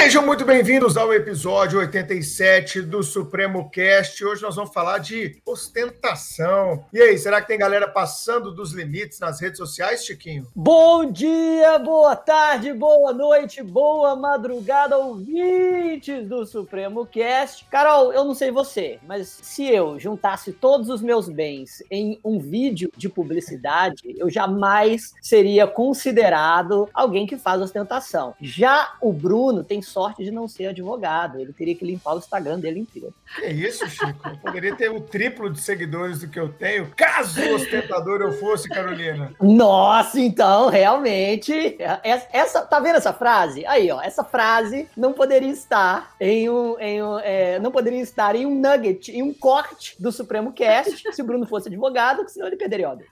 Sejam muito bem-vindos ao episódio 87 do Supremo Cast. Hoje nós vamos falar de ostentação. E aí, será que tem galera passando dos limites nas redes sociais, Chiquinho? Bom dia, boa tarde, boa noite, boa madrugada, ouvintes do Supremo Cast. Carol, eu não sei você, mas se eu juntasse todos os meus bens em um vídeo de publicidade, eu jamais seria considerado alguém que faz ostentação. Já o Bruno tem sorte de não ser advogado. Ele teria que limpar o Instagram dele inteiro. Que isso, Chico? Eu poderia ter o triplo de seguidores do que eu tenho, caso ostentador eu fosse, Carolina. Nossa, então, realmente. Essa, tá vendo essa frase? Aí, ó. Essa frase não poderia estar em um. Em um é, não poderia estar em um nugget, em um corte do Supremo Cast, se o Bruno fosse advogado, senão ele perderia ordem.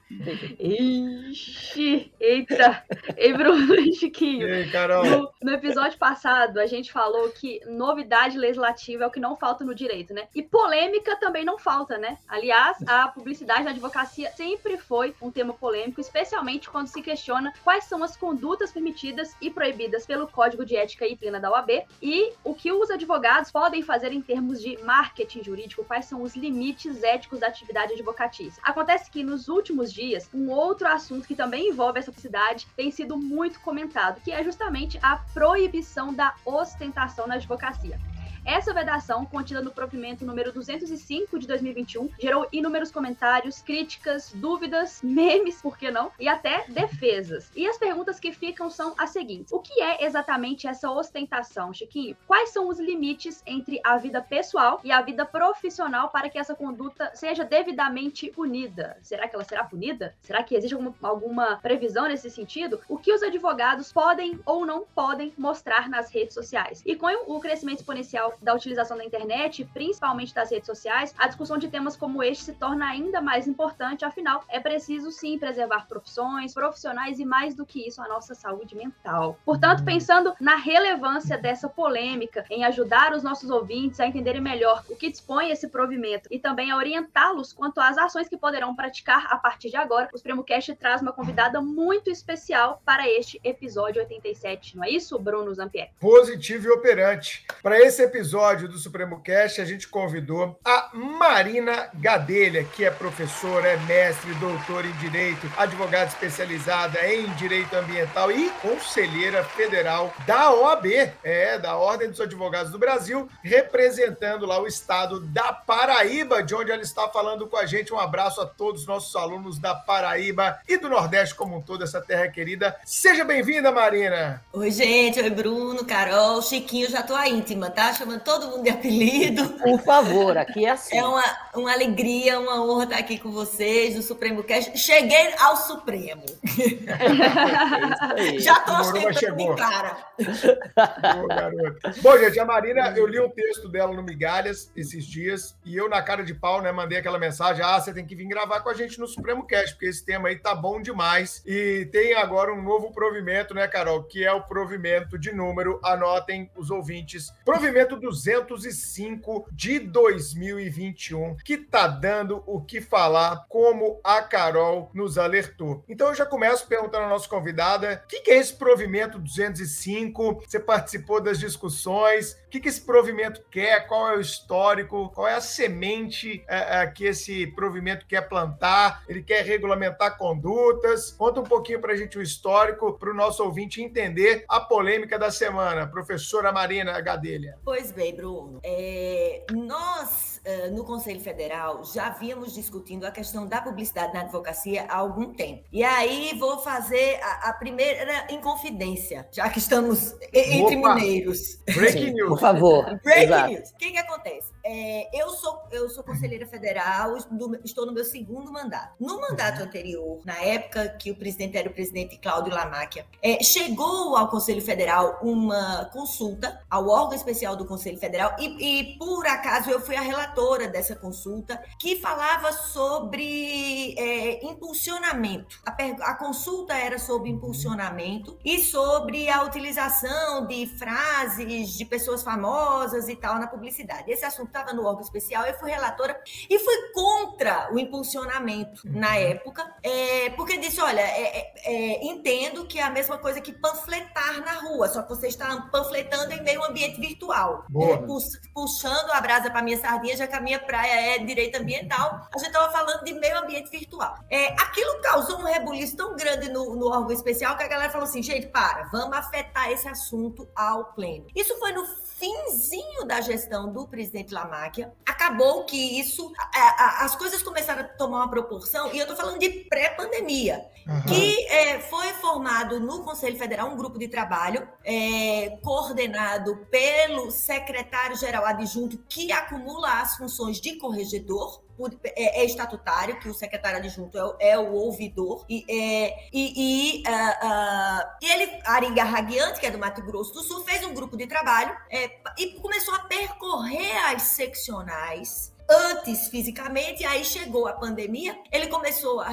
Ixi, eita. Ei, Bruno Chiquinho. E aí, Carol? No, no episódio passado, a gente falou que novidade legislativa é o que não falta no direito, né? E polêmica também não falta, né? Aliás, a publicidade na advocacia sempre foi um tema polêmico, especialmente quando se questiona quais são as condutas permitidas e proibidas pelo Código de Ética e Plena da OAB e o que os advogados podem fazer em termos de marketing jurídico, quais são os limites éticos da atividade advocatícia. Acontece que nos últimos dias, um outro assunto que também envolve essa publicidade tem sido muito comentado, que é justamente a proibição da ostentação na advocacia. Essa vedação, contida no provimento número 205 de 2021, gerou inúmeros comentários, críticas, dúvidas, memes, por que não, e até defesas. E as perguntas que ficam são as seguintes: O que é exatamente essa ostentação, Chiquinho? Quais são os limites entre a vida pessoal e a vida profissional para que essa conduta seja devidamente punida? Será que ela será punida? Será que existe alguma, alguma previsão nesse sentido? O que os advogados podem ou não podem mostrar nas redes sociais? E com o crescimento exponencial da utilização da internet, principalmente das redes sociais, a discussão de temas como este se torna ainda mais importante, afinal, é preciso sim preservar profissões, profissionais e mais do que isso, a nossa saúde mental. Portanto, pensando na relevância dessa polêmica em ajudar os nossos ouvintes a entenderem melhor o que dispõe esse provimento e também a orientá-los quanto às ações que poderão praticar a partir de agora, o Supremo Cast traz uma convidada muito especial para este episódio 87, não é isso, Bruno Zampier? Positivo e operante. Para esse episódio, episódio do Supremo Cast, a gente convidou a Marina Gadelha, que é professora, é mestre, doutora em Direito, advogada especializada em Direito Ambiental e conselheira federal da OAB, é, da Ordem dos Advogados do Brasil, representando lá o estado da Paraíba, de onde ela está falando com a gente. Um abraço a todos os nossos alunos da Paraíba e do Nordeste como um todo, essa terra querida. Seja bem-vinda, Marina! Oi, gente. Oi, Bruno, Carol, Chiquinho, já tô íntima, tá? Chamando chamando todo mundo de apelido. Por favor, aqui é assim. É uma, uma alegria, uma honra estar aqui com vocês no Supremo Cast. Cheguei ao Supremo. É Já estou ostentando de cara. Boa, Bom, gente, a Marina, eu li o um texto dela no Migalhas esses dias e eu, na cara de pau, né, mandei aquela mensagem: ah, você tem que vir gravar com a gente no Supremo Cast, porque esse tema aí tá bom demais. E tem agora um novo provimento, né, Carol? Que é o provimento de número, anotem os ouvintes, provimento 205 de 2021, que tá dando o que falar, como a Carol nos alertou. Então eu já começo perguntando à nossa convidada: o que, que é esse provimento 205? Você participou das discussões? O que, que esse provimento quer? Qual é o histórico? Qual é a semente é, é, que esse provimento quer plantar? Ele quer regulamentar condutas? Conta um pouquinho para a gente o histórico, para o nosso ouvinte entender a polêmica da semana. Professora Marina Gadelha. Pois bem, Bruno. É, nós uh, no Conselho Federal já vínhamos discutindo a questão da publicidade na advocacia há algum tempo. E aí vou fazer a, a primeira inconfidência, já que estamos entre Opa. mineiros. Breaking news. Por favor. Breaking Exato. news. O que, que acontece? É, eu, sou, eu sou conselheira federal, estou no meu segundo mandato. No mandato anterior, na época que o presidente era o presidente Cláudio Lamáquia, é, chegou ao Conselho Federal uma consulta ao órgão especial do Conselho Federal e, e por acaso, eu fui a relatora relatora dessa consulta, que falava sobre é, impulsionamento. A, a consulta era sobre impulsionamento e sobre a utilização de frases de pessoas famosas e tal na publicidade. Esse assunto estava no órgão especial, eu fui relatora e fui contra o impulsionamento na uhum. época, é, porque disse: olha, é, é, é, entendo que é a mesma coisa que panfletar na rua, só que você está panfletando em meio ambiente virtual, é, puxando a brasa para minha sardinha, já que a minha praia é direito ambiental, a gente estava falando de meio ambiente virtual. É, aquilo causou um rebuliço tão grande no, no órgão especial que a galera falou assim: gente, para, vamos afetar esse assunto ao pleno. Isso foi no finzinho da gestão do presidente Lamáquia, acabou que isso, a, a, as coisas começaram a tomar uma proporção, e eu estou falando de pré-pandemia, uhum. que é, foi formado no Conselho Federal um grupo de trabalho é, coordenado pelo secretário-geral adjunto que acumula as funções de corregedor, por, é, é, estatutário, que o secretário adjunto é, é o ouvidor, e, é, e, e, uh, uh, ele, Aringa Raguiante, que é do Mato Grosso do Sul, fez um grupo de trabalho é, e começou a percorrer as seccionais antes fisicamente, aí chegou a pandemia, ele começou a,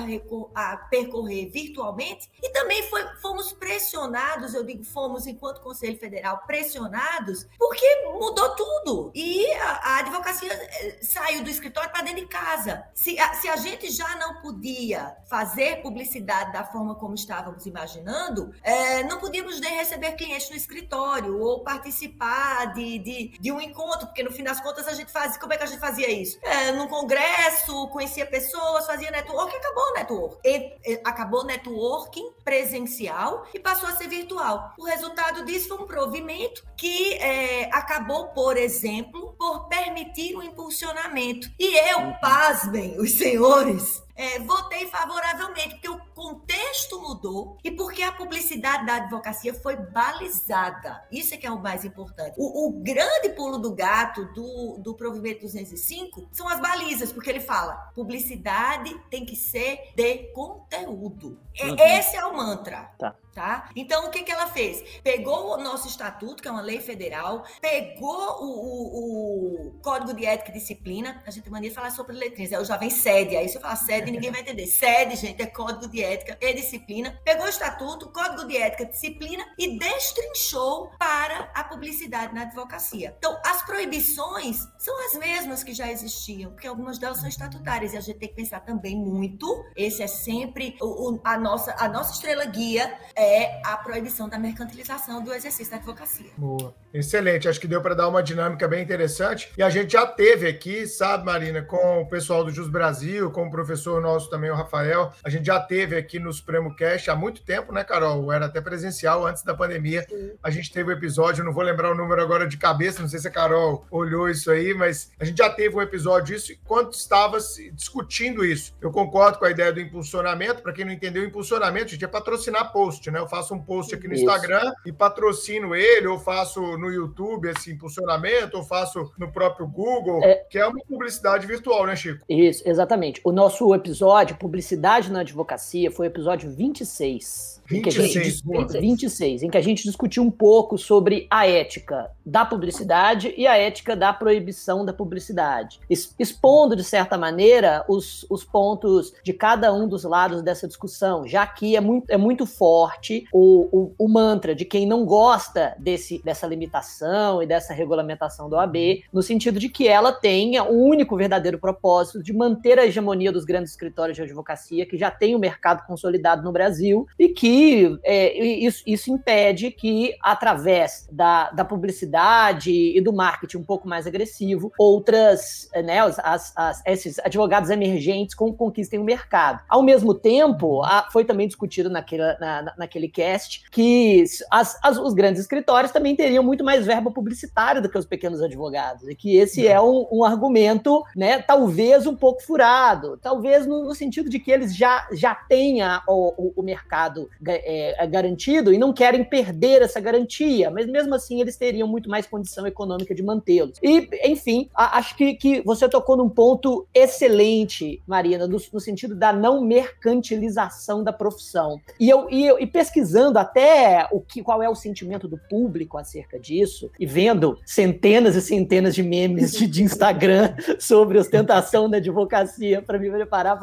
a percorrer virtualmente e também foi, fomos pressionados, eu digo fomos enquanto Conselho Federal pressionados, porque mudou tudo e a, a advocacia eh, saiu do escritório para dentro de casa. Se a, se a gente já não podia fazer publicidade da forma como estávamos imaginando, é, não podíamos nem receber clientes no escritório ou participar de, de, de um encontro, porque no fim das contas a gente fazia, como é que a gente fazia isso? Isso. É, num congresso, conhecia pessoas, fazia network, acabou o network. E, e, acabou o networking presencial e passou a ser virtual. O resultado disso foi um provimento que é, acabou, por exemplo, por permitir o impulsionamento. E eu, uhum. pasmem, os senhores, é, votei favoravelmente, porque o contexto mudou e porque a publicidade da advocacia foi balizada. Isso é que é o mais importante. O, o grande pulo do gato do, do provimento 205 são as balizas, porque ele fala: publicidade tem que ser de conteúdo. Uhum. Esse é o mantra. Tá. Tá? Então, o que, que ela fez? Pegou o nosso estatuto, que é uma lei federal, pegou o, o, o Código de Ética e Disciplina. A gente mania falar sobre letrinhas. Eu já vem sede. Aí se eu falar sede, ninguém vai entender. Sede, gente, é Código de Ética e Disciplina. Pegou o estatuto, Código de Ética e Disciplina e destrinchou para a publicidade na advocacia. Então, as proibições são as mesmas que já existiam, porque algumas delas são estatutárias. E a gente tem que pensar também muito. Esse é sempre o, a, nossa, a nossa estrela guia é a proibição da mercantilização do exercício da advocacia. Boa. Excelente. Acho que deu para dar uma dinâmica bem interessante. E a gente já teve aqui, sabe, Marina, com o pessoal do Jus Brasil, com o professor nosso também, o Rafael. A gente já teve aqui no Supremo Cast há muito tempo, né, Carol? Era até presencial antes da pandemia. Sim. A gente teve o um episódio, não vou lembrar o número agora de cabeça, não sei se a Carol olhou isso aí, mas a gente já teve um episódio disso enquanto estava discutindo isso. Eu concordo com a ideia do impulsionamento. Para quem não entendeu, impulsionamento, gente é patrocinar post, né? Eu faço um post aqui no Isso. Instagram e patrocino ele, ou faço no YouTube esse impulsionamento, ou faço no próprio Google, é... que é uma publicidade virtual, né, Chico? Isso, exatamente. O nosso episódio, Publicidade na Advocacia, foi o episódio 26. 26, em 26, 26, em que a gente discutiu um pouco sobre a ética da publicidade e a ética da proibição da publicidade, expondo, de certa maneira, os, os pontos de cada um dos lados dessa discussão, já que é muito, é muito forte o, o, o mantra de quem não gosta desse, dessa limitação e dessa regulamentação da OAB, no sentido de que ela tenha o único verdadeiro propósito de manter a hegemonia dos grandes escritórios de advocacia, que já tem o um mercado consolidado no Brasil e que é, isso, isso, impede que, através da, da, publicidade e do marketing um pouco mais agressivo, outras, né, as, as, esses advogados emergentes conquistem o mercado. Ao mesmo tempo, a, foi também discutido naquele, na, naquele cast que as, os grandes escritórios também teriam muito mais verba publicitária do que os pequenos advogados, e que esse é um, um argumento, né, talvez um pouco furado, talvez no, no sentido de que eles já, já tenham o, o mercado é, é, garantido e não querem perder essa garantia, mas mesmo assim eles teriam muito mais condição econômica de mantê-los. E, enfim, a, acho que, que você tocou num ponto excelente, Marina, no, no sentido da não mercantilização da profissão. E eu, e, eu, e pesquisando até o que, qual é o sentimento do público acerca disso, e vendo centenas e centenas de memes de, de Instagram sobre ostentação da advocacia para me preparar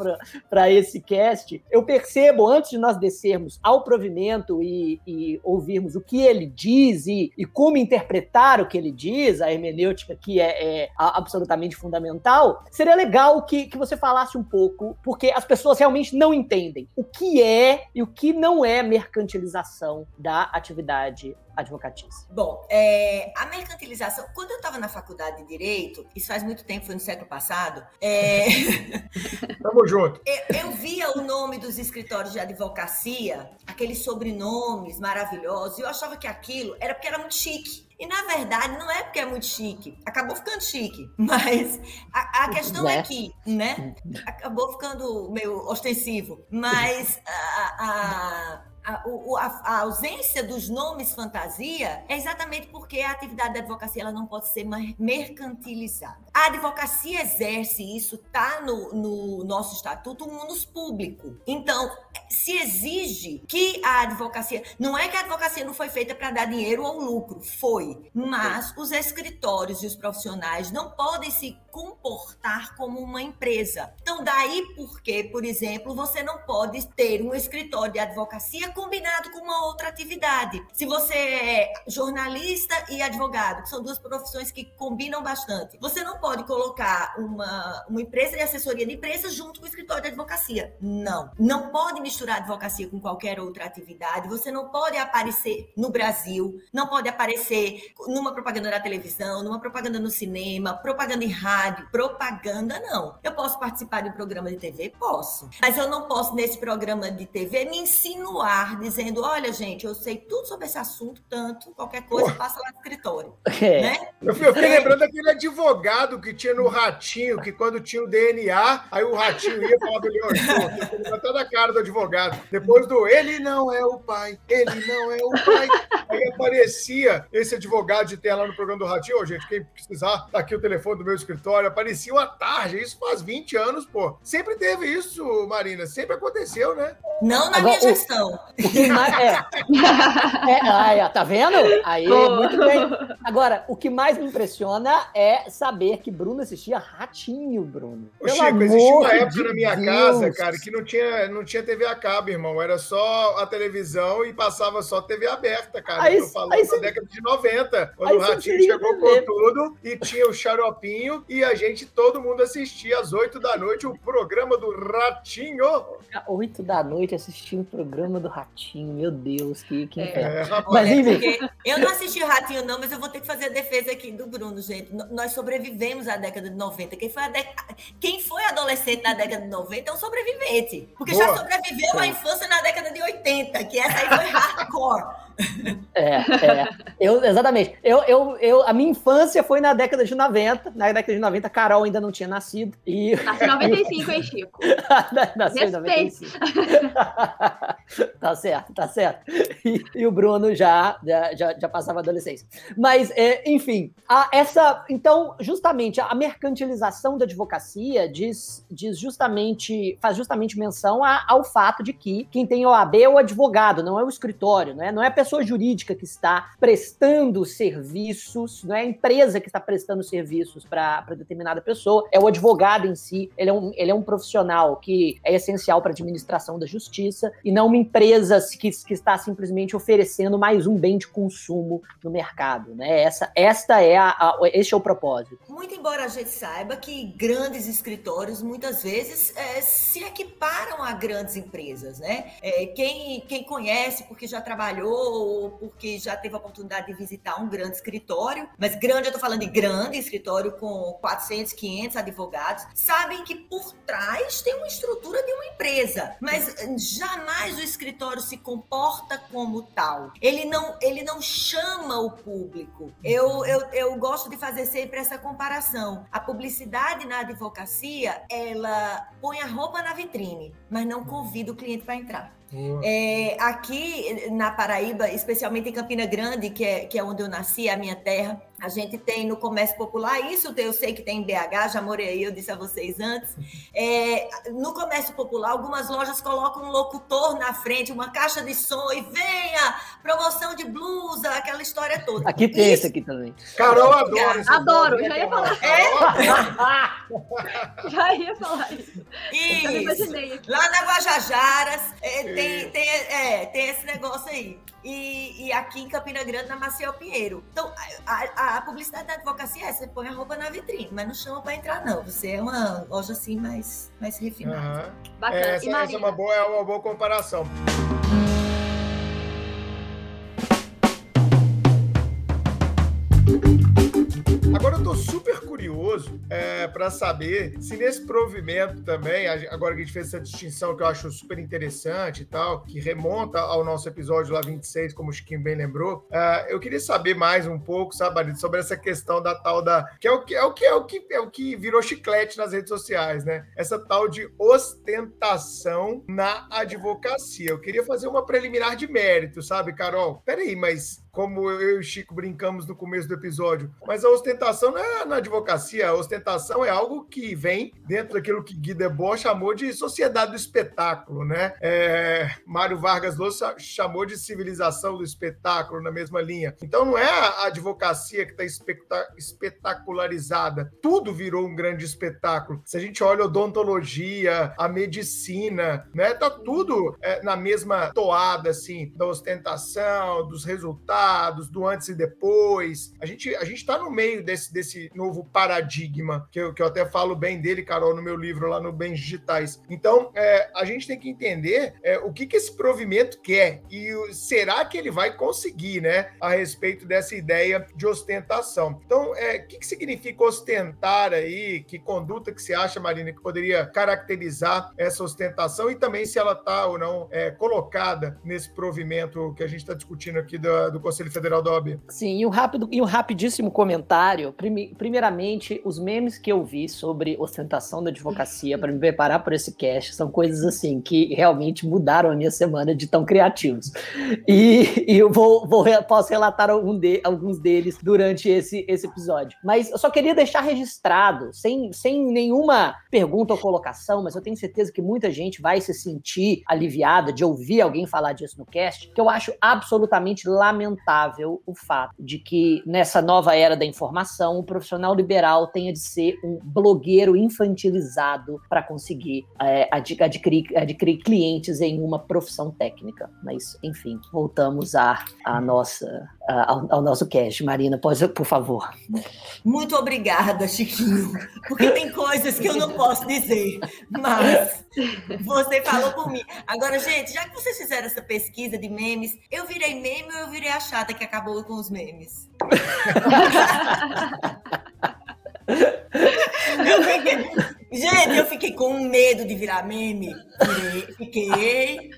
para esse cast, eu percebo, antes de nós descermos provimento e, e ouvirmos o que ele diz e, e, como interpretar o que ele diz, a hermenêutica que é, é absolutamente fundamental, seria legal que, que você falasse um pouco, porque as pessoas realmente não entendem o que é e o que não é mercantilização da atividade advocatícia? Bom, é, a mercantilização, quando eu estava na faculdade de Direito, isso faz muito tempo, foi no século passado, é... Tamo junto. Eu, eu via o nome dos escritórios de advocacia, aqueles sobrenomes maravilhosos, e eu achava que aquilo era porque era muito chique. E na verdade não é porque é muito chique, acabou ficando chique, mas a, a questão é é que, né, acabou ficando meio ostensivo, mas a, a a, a, a, ausência dos nomes fantasia é exatamente porque a atividade da advocacia ela não pode ser mercantilizada. A advocacia exerce isso, está no, no, nosso estatuto, um munus público. Então, se exige que a advocacia. Não é que a advocacia não foi feita para dar dinheiro ou lucro, foi. Mas os escritórios e os profissionais não podem se comportar como uma empresa. Então, daí porque, por exemplo, você não pode ter um escritório de advocacia combinado com uma outra atividade. Se você é jornalista e advogado, que são duas profissões que combinam bastante, você não pode colocar uma, uma empresa de assessoria de imprensa junto com o escritório de advocacia. Não. Não pode misturar advocacia com qualquer outra atividade. Você não pode aparecer no Brasil, não pode aparecer numa propaganda na televisão, numa propaganda no cinema, propaganda em rádio. Propaganda, não. Eu posso participar de um programa de TV? Posso. Mas eu não posso, nesse programa de TV, me insinuar dizendo: olha, gente, eu sei tudo sobre esse assunto, tanto, qualquer coisa, passa lá no escritório. É. Né? Eu, eu fiquei lembrando daquele advogado que tinha no ratinho, que quando tinha o DNA, aí o ratinho ia falar ele, ó, toda a cara do advogado. Depois do ele não é o pai, ele não é o pai. Aí aparecia esse advogado de ter lá no programa do Ratinho, oh, gente, quem precisar, tá aqui o telefone do meu escritório, aparecia uma tarde, isso faz 20 anos, pô. Sempre teve isso, Marina, sempre aconteceu, né? Não na Agora, minha gestão. É, é, aí, tá vendo? Aí, muito bem. Agora, o que mais me impressiona é saber que Bruno assistia Ratinho, Bruno. Ô, Chico, existia uma época de na minha Deus. casa, cara, que não tinha, não tinha TV a cabo, irmão. Era só a televisão e passava só TV aberta, cara. Aí, Eu tô falando aí, da década de 90, quando o Ratinho chegou com tudo e tinha o xaropinho e a gente, todo mundo assistia às 8 da noite o programa do Ratinho. 8 da noite assistindo o programa do Ratinho, meu Deus, que, que é. Mas, enfim. Eu não assisti o Ratinho, não, mas eu vou ter que fazer a defesa aqui do Bruno, gente. Nós sobrevivemos à década de 90. Quem foi, dec... Quem foi adolescente na década de 90 é um sobrevivente. Porque Boa. já sobreviveu à infância na década de 80, que essa aí foi hardcore. É, é. Eu, exatamente. Eu, eu, eu, a minha infância foi na década de 90. Na década de 90, Carol ainda não tinha nascido. E... Nasceu em 95, hein, Chico? Nasceu em 95. tá certo, tá certo. E, e, o Bruno já, já, já passava a adolescência. Mas, é, enfim, a, essa. Então, justamente, a mercantilização da advocacia diz, diz justamente, faz justamente menção a, ao fato de que quem tem OAB é o advogado, não é o escritório, não é, não é a pessoa jurídica que está prestando serviços, não é a empresa que está prestando serviços para determinada pessoa, é o advogado em si, ele é um, ele é um profissional que é essencial para a administração da justiça e não uma empresa que, que está simplesmente oferecendo mais um bem de consumo no mercado, né? Essa, esta é a, a, este é o propósito. Muito embora a gente saiba que grandes escritórios muitas vezes é, se equiparam a grandes empresas, né? É, quem, quem conhece porque já trabalhou ou porque já teve a oportunidade de visitar um grande escritório, mas grande, eu estou falando de grande escritório com 400, 500 advogados, sabem que por trás tem uma estrutura de uma empresa, mas jamais o escritório se comporta como tal. Ele não, ele não chama o público. Eu, eu, eu gosto de fazer sempre essa comparação comparação. A publicidade na advocacia, ela põe a roupa na vitrine, mas não convida o cliente para entrar. É, aqui na Paraíba, especialmente em Campina Grande, que é, que é onde eu nasci, a minha terra, a gente tem no comércio popular, isso eu sei que tem em BH, já morei aí, eu disse a vocês antes. É, no comércio popular, algumas lojas colocam um locutor na frente, uma caixa de som e venha, promoção de blusa, aquela história toda. Aqui tem isso, esse aqui também. Carol adora. Adoro, já ia falar. É? já ia falar isso. Isso. Lá na Guajajaras, é, tem, tem, é, tem esse negócio aí. E, e, aqui em Campina Grande, na Maciel Pinheiro. Então, a, a, a, publicidade da advocacia é: você põe a roupa na vitrine, mas não chama para entrar, não. Você é uma loja assim mais, mais refinada. Uhum. Bacana. Essa, essa é, uma boa, é uma boa comparação. Agora eu tô super curioso é, para saber se nesse provimento também, agora que a gente fez essa distinção que eu acho super interessante e tal, que remonta ao nosso episódio lá 26, como o Chiquinho bem lembrou, é, eu queria saber mais um pouco, sabe, sobre essa questão da tal da. Que é o que é o que é o que é o que virou chiclete nas redes sociais, né? Essa tal de ostentação na advocacia. Eu queria fazer uma preliminar de mérito, sabe, Carol? Peraí, mas como eu e o Chico brincamos no começo do episódio. Mas a ostentação não é na advocacia, a ostentação é algo que vem dentro daquilo que Guy Debord chamou de sociedade do espetáculo, né? É, Mário Vargas Llosa chamou de civilização do espetáculo na mesma linha. Então não é a advocacia que está espetacularizada. Tudo virou um grande espetáculo. Se a gente olha a odontologia, a medicina, né? Tá tudo é, na mesma toada, assim, da ostentação, dos resultados resultados, do antes e depois. A gente a está no meio desse, desse novo paradigma, que eu, que eu até falo bem dele, Carol, no meu livro lá no Bens Digitais. Então, é, a gente tem que entender é, o que, que esse provimento quer e será que ele vai conseguir, né, a respeito dessa ideia de ostentação. Então, é, o que, que significa ostentar aí? Que conduta que você acha, Marina, que poderia caracterizar essa ostentação e também se ela está ou não é, colocada nesse provimento que a gente está discutindo aqui do, do Conselho Federal da OAB. Sim, e um, rápido, e um rapidíssimo comentário. Primeiramente, os memes que eu vi sobre ostentação da advocacia para me preparar para esse cast são coisas assim que realmente mudaram a minha semana de tão criativos. E, e eu vou, vou, posso relatar algum de, alguns deles durante esse, esse episódio. Mas eu só queria deixar registrado, sem, sem nenhuma pergunta ou colocação, mas eu tenho certeza que muita gente vai se sentir aliviada de ouvir alguém falar disso no cast, que eu acho absolutamente lamentável o fato de que nessa nova era da informação, o profissional liberal tenha de ser um blogueiro infantilizado para conseguir é, adquirir, adquirir, clientes em uma profissão técnica. Mas, enfim, voltamos à, à nossa, ao, ao, nosso cast. Marina, pode, por favor. Muito obrigada, Chiquinho, porque tem coisas que eu não posso dizer, mas você falou por mim. Agora, gente, já que vocês fizeram essa pesquisa de memes, eu virei meme ou eu virei a chata que acabou com os memes? eu fiquei... Eu fiquei com medo de virar meme. Fiquei.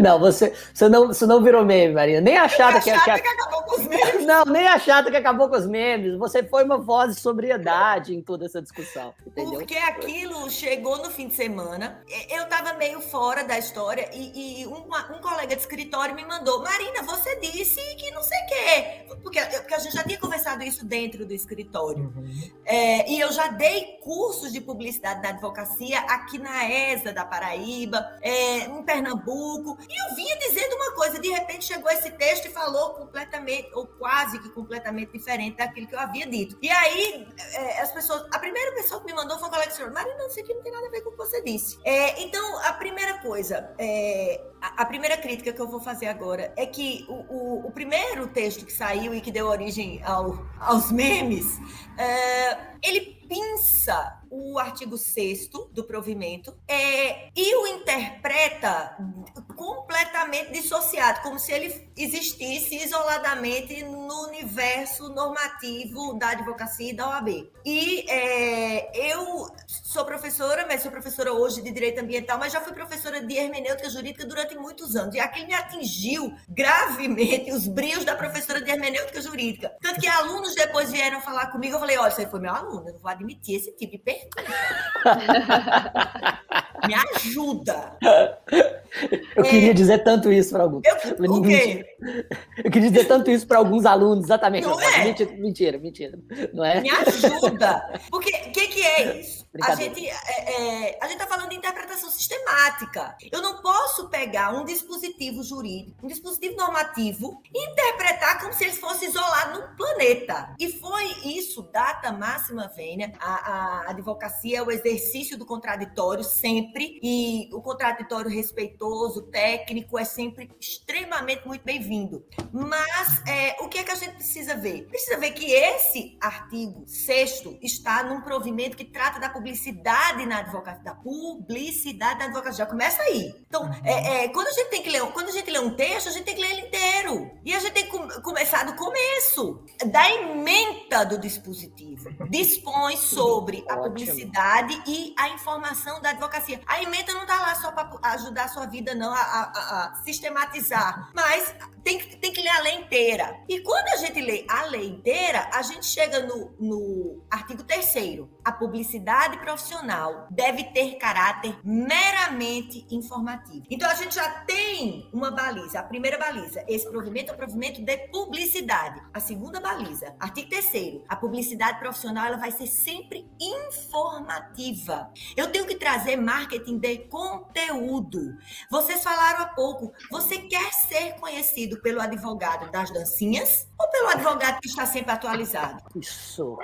Não, você, você, não, você não virou meme, Marina. Nem a chata, que, que, que, acabou com os memes. Não, nem a chata que acabou com os memes. Você foi uma voz de sobriedade em toda essa discussão. Entendeu? Porque aquilo chegou no fim de semana. Eu tava meio fora da história e, e um, um, colega de escritório me mandou: Marina, você disse que não sei o quê. Porque, porque a gente já tinha conversado isso dentro do escritório. Uhum. É, e eu já dei cursos de publicidade na advocacia aqui na ESA da Paraíba, é, em Pernambuco. E eu vinha dizendo uma coisa, de repente chegou esse texto e falou completamente, ou quase que completamente diferente daquilo que eu havia dito. E aí, é, as pessoas, a primeira pessoa que me mandou foi um colega senhor, Marina, não, isso aqui não tem nada a ver com o que você disse. É, então, a primeira coisa, é, a, a, primeira crítica que eu vou fazer agora é que o, o, o primeiro texto que saiu e que deu origem ao, aos memes, é, ele pinça o artigo 6 do provimento é, e o interpreta completamente dissociado, como se ele existisse isoladamente no universo normativo da advocacia e da OAB. E é, eu sou professora, mas sou professora hoje de direito ambiental, mas já fui professora de hermenêutica jurídica durante muitos anos. E aquilo me atingiu gravemente os brios da professora de hermenêutica jurídica. Tanto que alunos depois vieram falar comigo, eu falei, olha, você foi meu aluno, eu não vou admitir esse tipo de pergunta. Me ajuda. Eu é... queria dizer tanto isso para alguns. Eu, o quê? Eu queria dizer tanto isso para alguns alunos, exatamente. Não é? Mentira, mentira, mentira, Não é? Me ajuda. Porque o que, que é isso? A gente é, é, a gente está falando de interpretação sistemática. Eu não posso pegar um dispositivo jurídico, um dispositivo normativo, e interpretar como se ele fosse isolado num planeta. E foi isso, data máxima vênia. A, a advocacia é o exercício do contraditório sempre, e o contraditório respeitoso, técnico, é sempre extremamente muito bem-vindo. Mas é, o que é que a gente precisa ver? Precisa ver que esse artigo sexto está num provimento que trata da publicidade na advocacia, da publicidade na advocacia. Já começa aí. Então, uhum. é, é, quando a gente tem que ler, quando a gente lê um texto, a gente tem que ler ele inteiro. E a gente tem que começar do começo, da ementa do dispositivo. Dispõe sobre a publicidade e a informação da advocacia. A ementa não está lá só para ajudar a sua vida, não, a, a, a sistematizar. Mas tem, tem que ler a lei inteira. E quando a gente lê a lei inteira, a gente chega no, no artigo 3 A publicidade profissional deve ter caráter meramente informativo. Então a gente já tem uma baliza. A primeira baliza, esse provimento é o provimento de publicidade. A segunda baliza, artigo 3 a publicidade profissional ela vai ser sempre informativa. Eu tenho que trazer marketing de conteúdo. Vocês falaram há pouco, você quer ser conhecido pelo advogado das dancinhas ou pelo advogado que está sempre atualizado? Isso.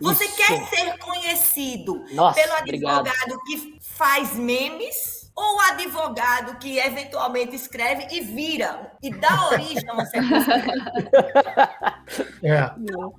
Você Isso. quer ser conhecido Nossa, pelo advogado obrigado. que faz memes? Ou o advogado que eventualmente escreve e vira e dá origem a uma sequência. é.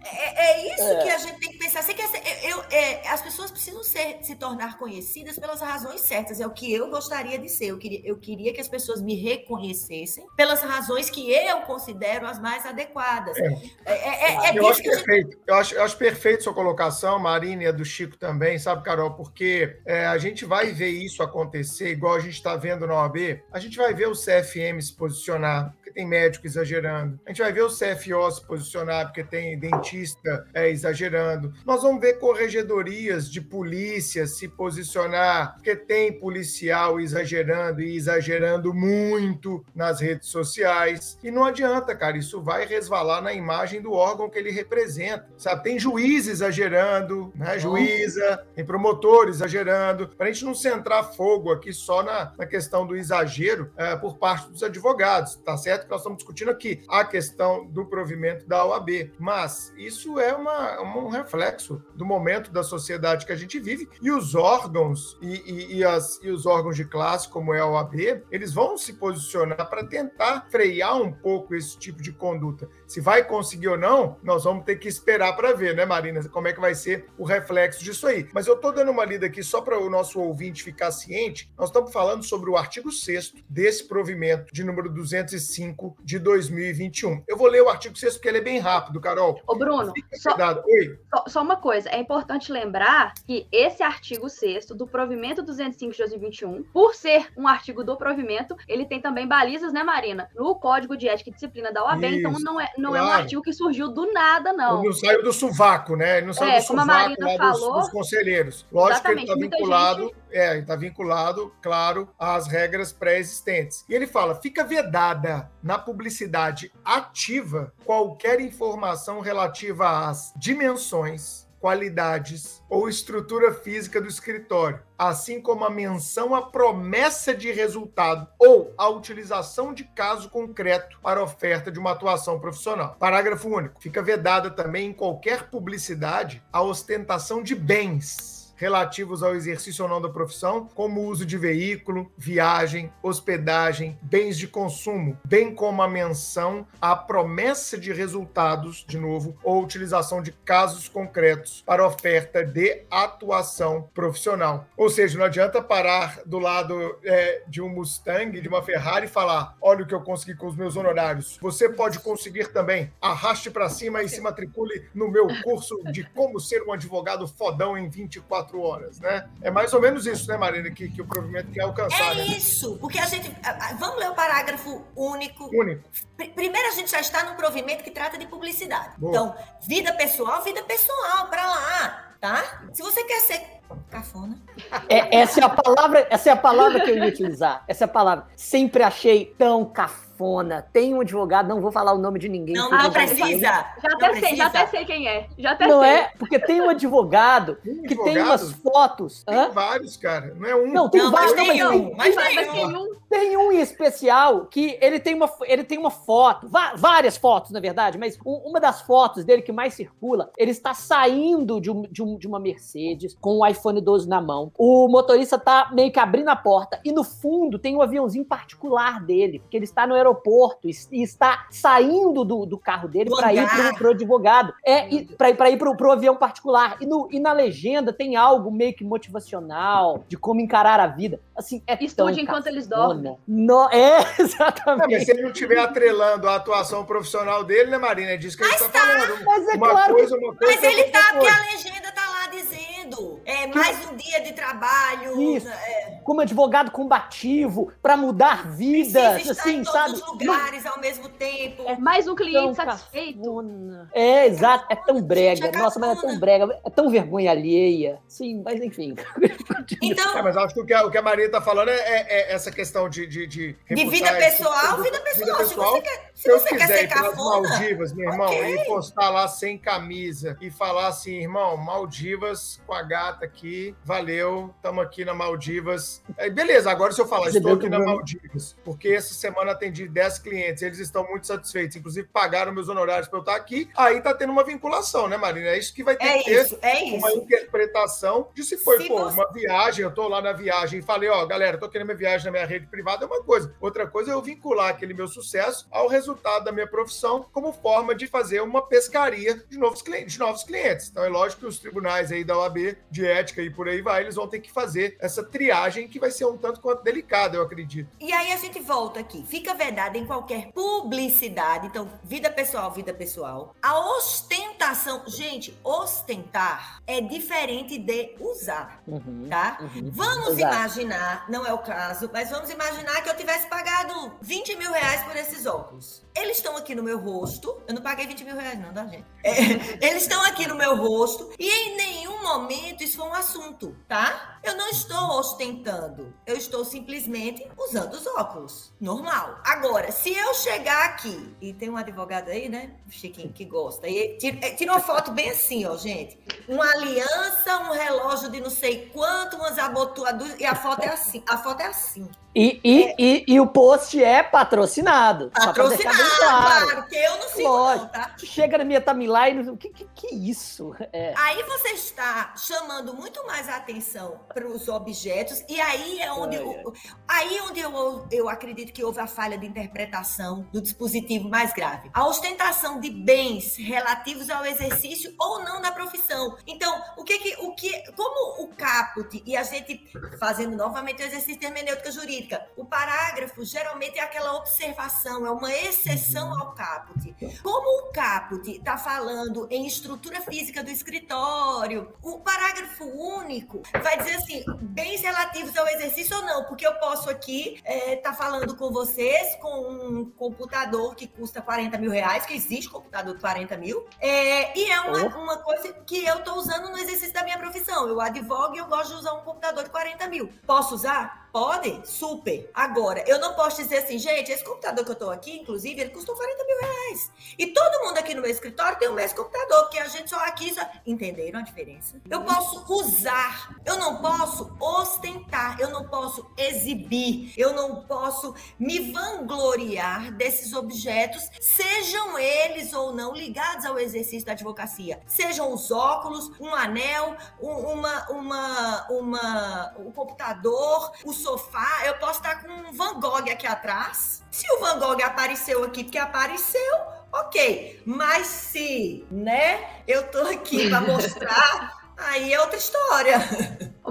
é. é. isso é. que a gente tem que pensar. Quer ser, eu, é, as pessoas precisam ser, se tornar conhecidas pelas razões certas. É o que eu gostaria de ser. Eu queria, eu queria que as pessoas me reconhecessem pelas razões que eu considero as mais adequadas. É. É, é, eu acho perfeito. Gente... Eu, acho, eu acho perfeito sua colocação, Marina e a do Chico também, sabe, Carol? Porque a gente vai ver isso acontecer igual igual a gente está vendo na OAB, a gente vai ver o CFM se posicionar, porque tem médico exagerando. A gente vai ver o CFO se posicionar, porque tem dentista é, exagerando. Nós vamos ver corregedorias de polícia se posicionar, porque tem policial exagerando e exagerando muito nas redes sociais. E não adianta, cara, isso vai resvalar na imagem do órgão que ele representa. Sabe, tem juiz exagerando, né? Juíza, tem promotor exagerando, para a gente não centrar fogo aqui só na, na questão do exagero é, por parte dos advogados, tá certo? Que nós estamos discutindo aqui a questão do provimento da OAB, mas isso é uma, um reflexo do momento da sociedade que a gente vive e os órgãos e, e, e, as, e os órgãos de classe, como é a OAB, eles vão se posicionar para tentar frear um pouco esse tipo de conduta. Se vai conseguir ou não, nós vamos ter que esperar para ver, né, Marina? Como é que vai ser o reflexo disso aí. Mas eu estou dando uma lida aqui só para o nosso ouvinte ficar ciente. Nós estamos falando sobre o artigo 6 desse provimento de número 205 de 2021. Eu vou ler o artigo 6 porque ele é bem rápido, Carol. Ô, Bruno, só, só, só, uma coisa. É importante lembrar que esse artigo 6 do provimento 205 de 2021, por ser um artigo do provimento, ele tem também balizas, né, Marina? No Código de Ética e Disciplina da OAB, então Isso. então não é, não claro. é um artigo que surgiu do nada, não. Ele não saiu do sovaco, né? Ele não saiu é, do sovaco lá falou, dos, dos, conselheiros. Lógico que ele está vinculado, gente... é, está vinculado, claro, às regras pré-existentes. E ele fala: fica vedada na publicidade ativa qualquer informação relativa às dimensões, qualidades ou estrutura física do escritório, assim como a menção à promessa de resultado ou a utilização de caso concreto para oferta de uma atuação profissional. Parágrafo único. Fica vedada também em qualquer publicidade a ostentação de bens relativos ao exercício ou não da profissão, como uso de veículo, viagem, hospedagem, bens de consumo, bem como a menção à promessa de resultados, de novo, ou utilização de casos concretos para oferta de atuação profissional. Ou seja, não adianta parar do lado é, de um Mustang, de uma Ferrari e falar: olha o que eu consegui com os meus honorários. Você pode conseguir também. Arraste para cima e se matricule no meu curso de como ser um advogado fodão em 24 horas, né? É mais ou menos isso, né, Marina, que, que o provimento quer alcançar. É né? isso, porque a gente. Vamos ler o parágrafo único. Único. Primeiro, a gente já está no provimento que trata de publicidade. Boa. Então, vida pessoal, vida pessoal, para lá, tá? Se você quer ser cafona. É, essa é a palavra, essa é a palavra que eu ia utilizar. Essa é a palavra. Sempre achei tão cafona cafona. Tem um advogado, não vou falar o nome de ninguém. Não, não precisa. Já até não sei, precisa. já até sei quem é. Já até não sei. é? Porque tem um advogado Tem que advogado? tem umas fotos. Tem Hã? vários, cara. Não é um. Não, tem Não, vários. mas não, tem mas um, mas Mas tem tem um. um. Tem um em especial que ele tem uma, ele tem uma foto, várias fotos, na verdade, mas um- uma das fotos dele que mais circula, ele está saindo de, um- de um- de uma Mercedes com o iPhone 12 na mão. O motorista tá meio que abrindo a porta e no fundo tem um aviãozinho particular dele, porque ele está no aeroporto e, e está saindo do, do carro dele para ir pro, pro advogado. É, para ir pro, pro avião particular. E, no- e na legenda tem algo meio que motivacional de como encarar a vida. Assim, é Estude tão enquanto eles dormem. No, é, É, mas exatamente. se ele não estiver atrelando a atuação profissional dele, né, Marina? É disso que ele está falando. Mas é uma claro coisa, uma coisa. Mas ele outra tá, porque a legenda tá lá dizendo. É mais um dia de trabalho. Isso. É, como advogado combativo para mudar precisa vidas, estar assim, em sabe? todos os lugares ao mesmo tempo. É mais um cliente Tão satisfeito. cafona. É, exato. É tão brega. Gente, é Nossa, mas é tão brega. É tão vergonha alheia. Sim, mas enfim. Então, É, mas acho que o que a, o que a Maria está falando é, é- é essa questão de. De, de, de vida esse- pessoal, vida pessoal. Se você quer, se eu você quer quiser ser ir pelas cafona, Maldivas, meu irmão, ok. e postar lá sem camisa e falar assim, irmão, Maldivas com a gata aqui, valeu, estamos aqui na Maldivas. Aí, beleza, agora se eu falar, Você estou aqui na Maldivas, porque essa semana atendi 10 clientes, eles estão muito satisfeitos, inclusive pagaram meus honorários para eu estar aqui, aí tá tendo uma vinculação, né, Marina? É isso que vai ter é que ter isso, é uma isso. interpretação de se foi Se pô, você- uma viagem, eu tô lá na viagem e falei, ó, galera, tô querendo minha viagem na minha rede privada, é uma coisa. Outra coisa é eu vincular aquele meu sucesso ao resultado da minha profissão como forma de fazer uma pescaria de novos clientes, de novos clientes. Então é lógico que os tribunais aí da OAB de ética e por aí vai, eles vão ter que fazer essa triagem que vai ser um tanto quanto delicada, eu acredito. E aí a gente volta aqui. Fica vedada em qualquer publicidade. Então, vida pessoal, vida pessoal. A ostentação. Gente, ostentar é diferente de usar, Uhum, tá? uhum. Vamos Exato. imaginar, não é o caso, mas vamos imaginar que eu tivesse pagado 20 mil reais por esses óculos. Eles estão aqui no meu rosto. Eu não paguei 20 mil reais, não, tá, gente? É, eles estão aqui no meu rosto e em nenhum momento isso foi um assunto, tá? Eu não estou ostentando. Eu estou simplesmente usando os óculos. Normal. Agora, se eu chegar aqui e tem um advogado aí, né? Chiquinho, que gosta. E tira, é, uma foto bem assim, ó, gente. Uma aliança, um relógio de não sei quanto, umas abotoaduras. E a foto é assim. A foto é assim. E, e, e, e o post é patrocinado. Patrocinado, claro. claro, que eu não sigo, Lógico. não, tá? Chega na minha timeline, o que, que, que isso? É. Aí você está chamando muito mais a atenção para os objetos, e aí é onde, Ai, o- aí é onde eu, eu acredito que houve a falha de interpretação do dispositivo mais grave. A ostentação de bens relativos ao exercício ou não da profissão. Então, o que que, o que, como o caput, e a gente fazendo novamente o exercício de hermenêutica jurídica, o parágrafo geralmente é aquela observação, é uma exceção ao caput. Como o caput está falando em estrutura física do escritório, o parágrafo único vai dizer assim, bens relativos ao exercício ou não, porque eu posso aqui estar falando com vocês com um computador que custa 40 mil reais, que existe computador de 40 mil, é, e é uma, uma coisa que eu estou usando no exercício da minha profissão. Eu advogo e eu gosto de usar um computador de 40 mil. Posso usar? Pode? Super. Agora, eu não posso dizer assim, gente, esse computador que eu tô aqui, inclusive, ele custou 40 mil reais. E todo mundo aqui no meu escritório tem o mesmo computador, porque a gente só aqui só... Entenderam a diferença? Eu posso usar, eu não posso ostentar, eu não posso exibir, eu não posso me vangloriar desses objetos, sejam eles ou não ligados ao exercício da advocacia. Sejam os óculos, um anel, uma, uma, uma, o computador, o sofá. Eu posso estar com um Van Gogh aqui atrás. Se o Van Gogh apareceu aqui porque apareceu, ok. Mas se, né, eu tô aqui para mostrar, aí é outra história.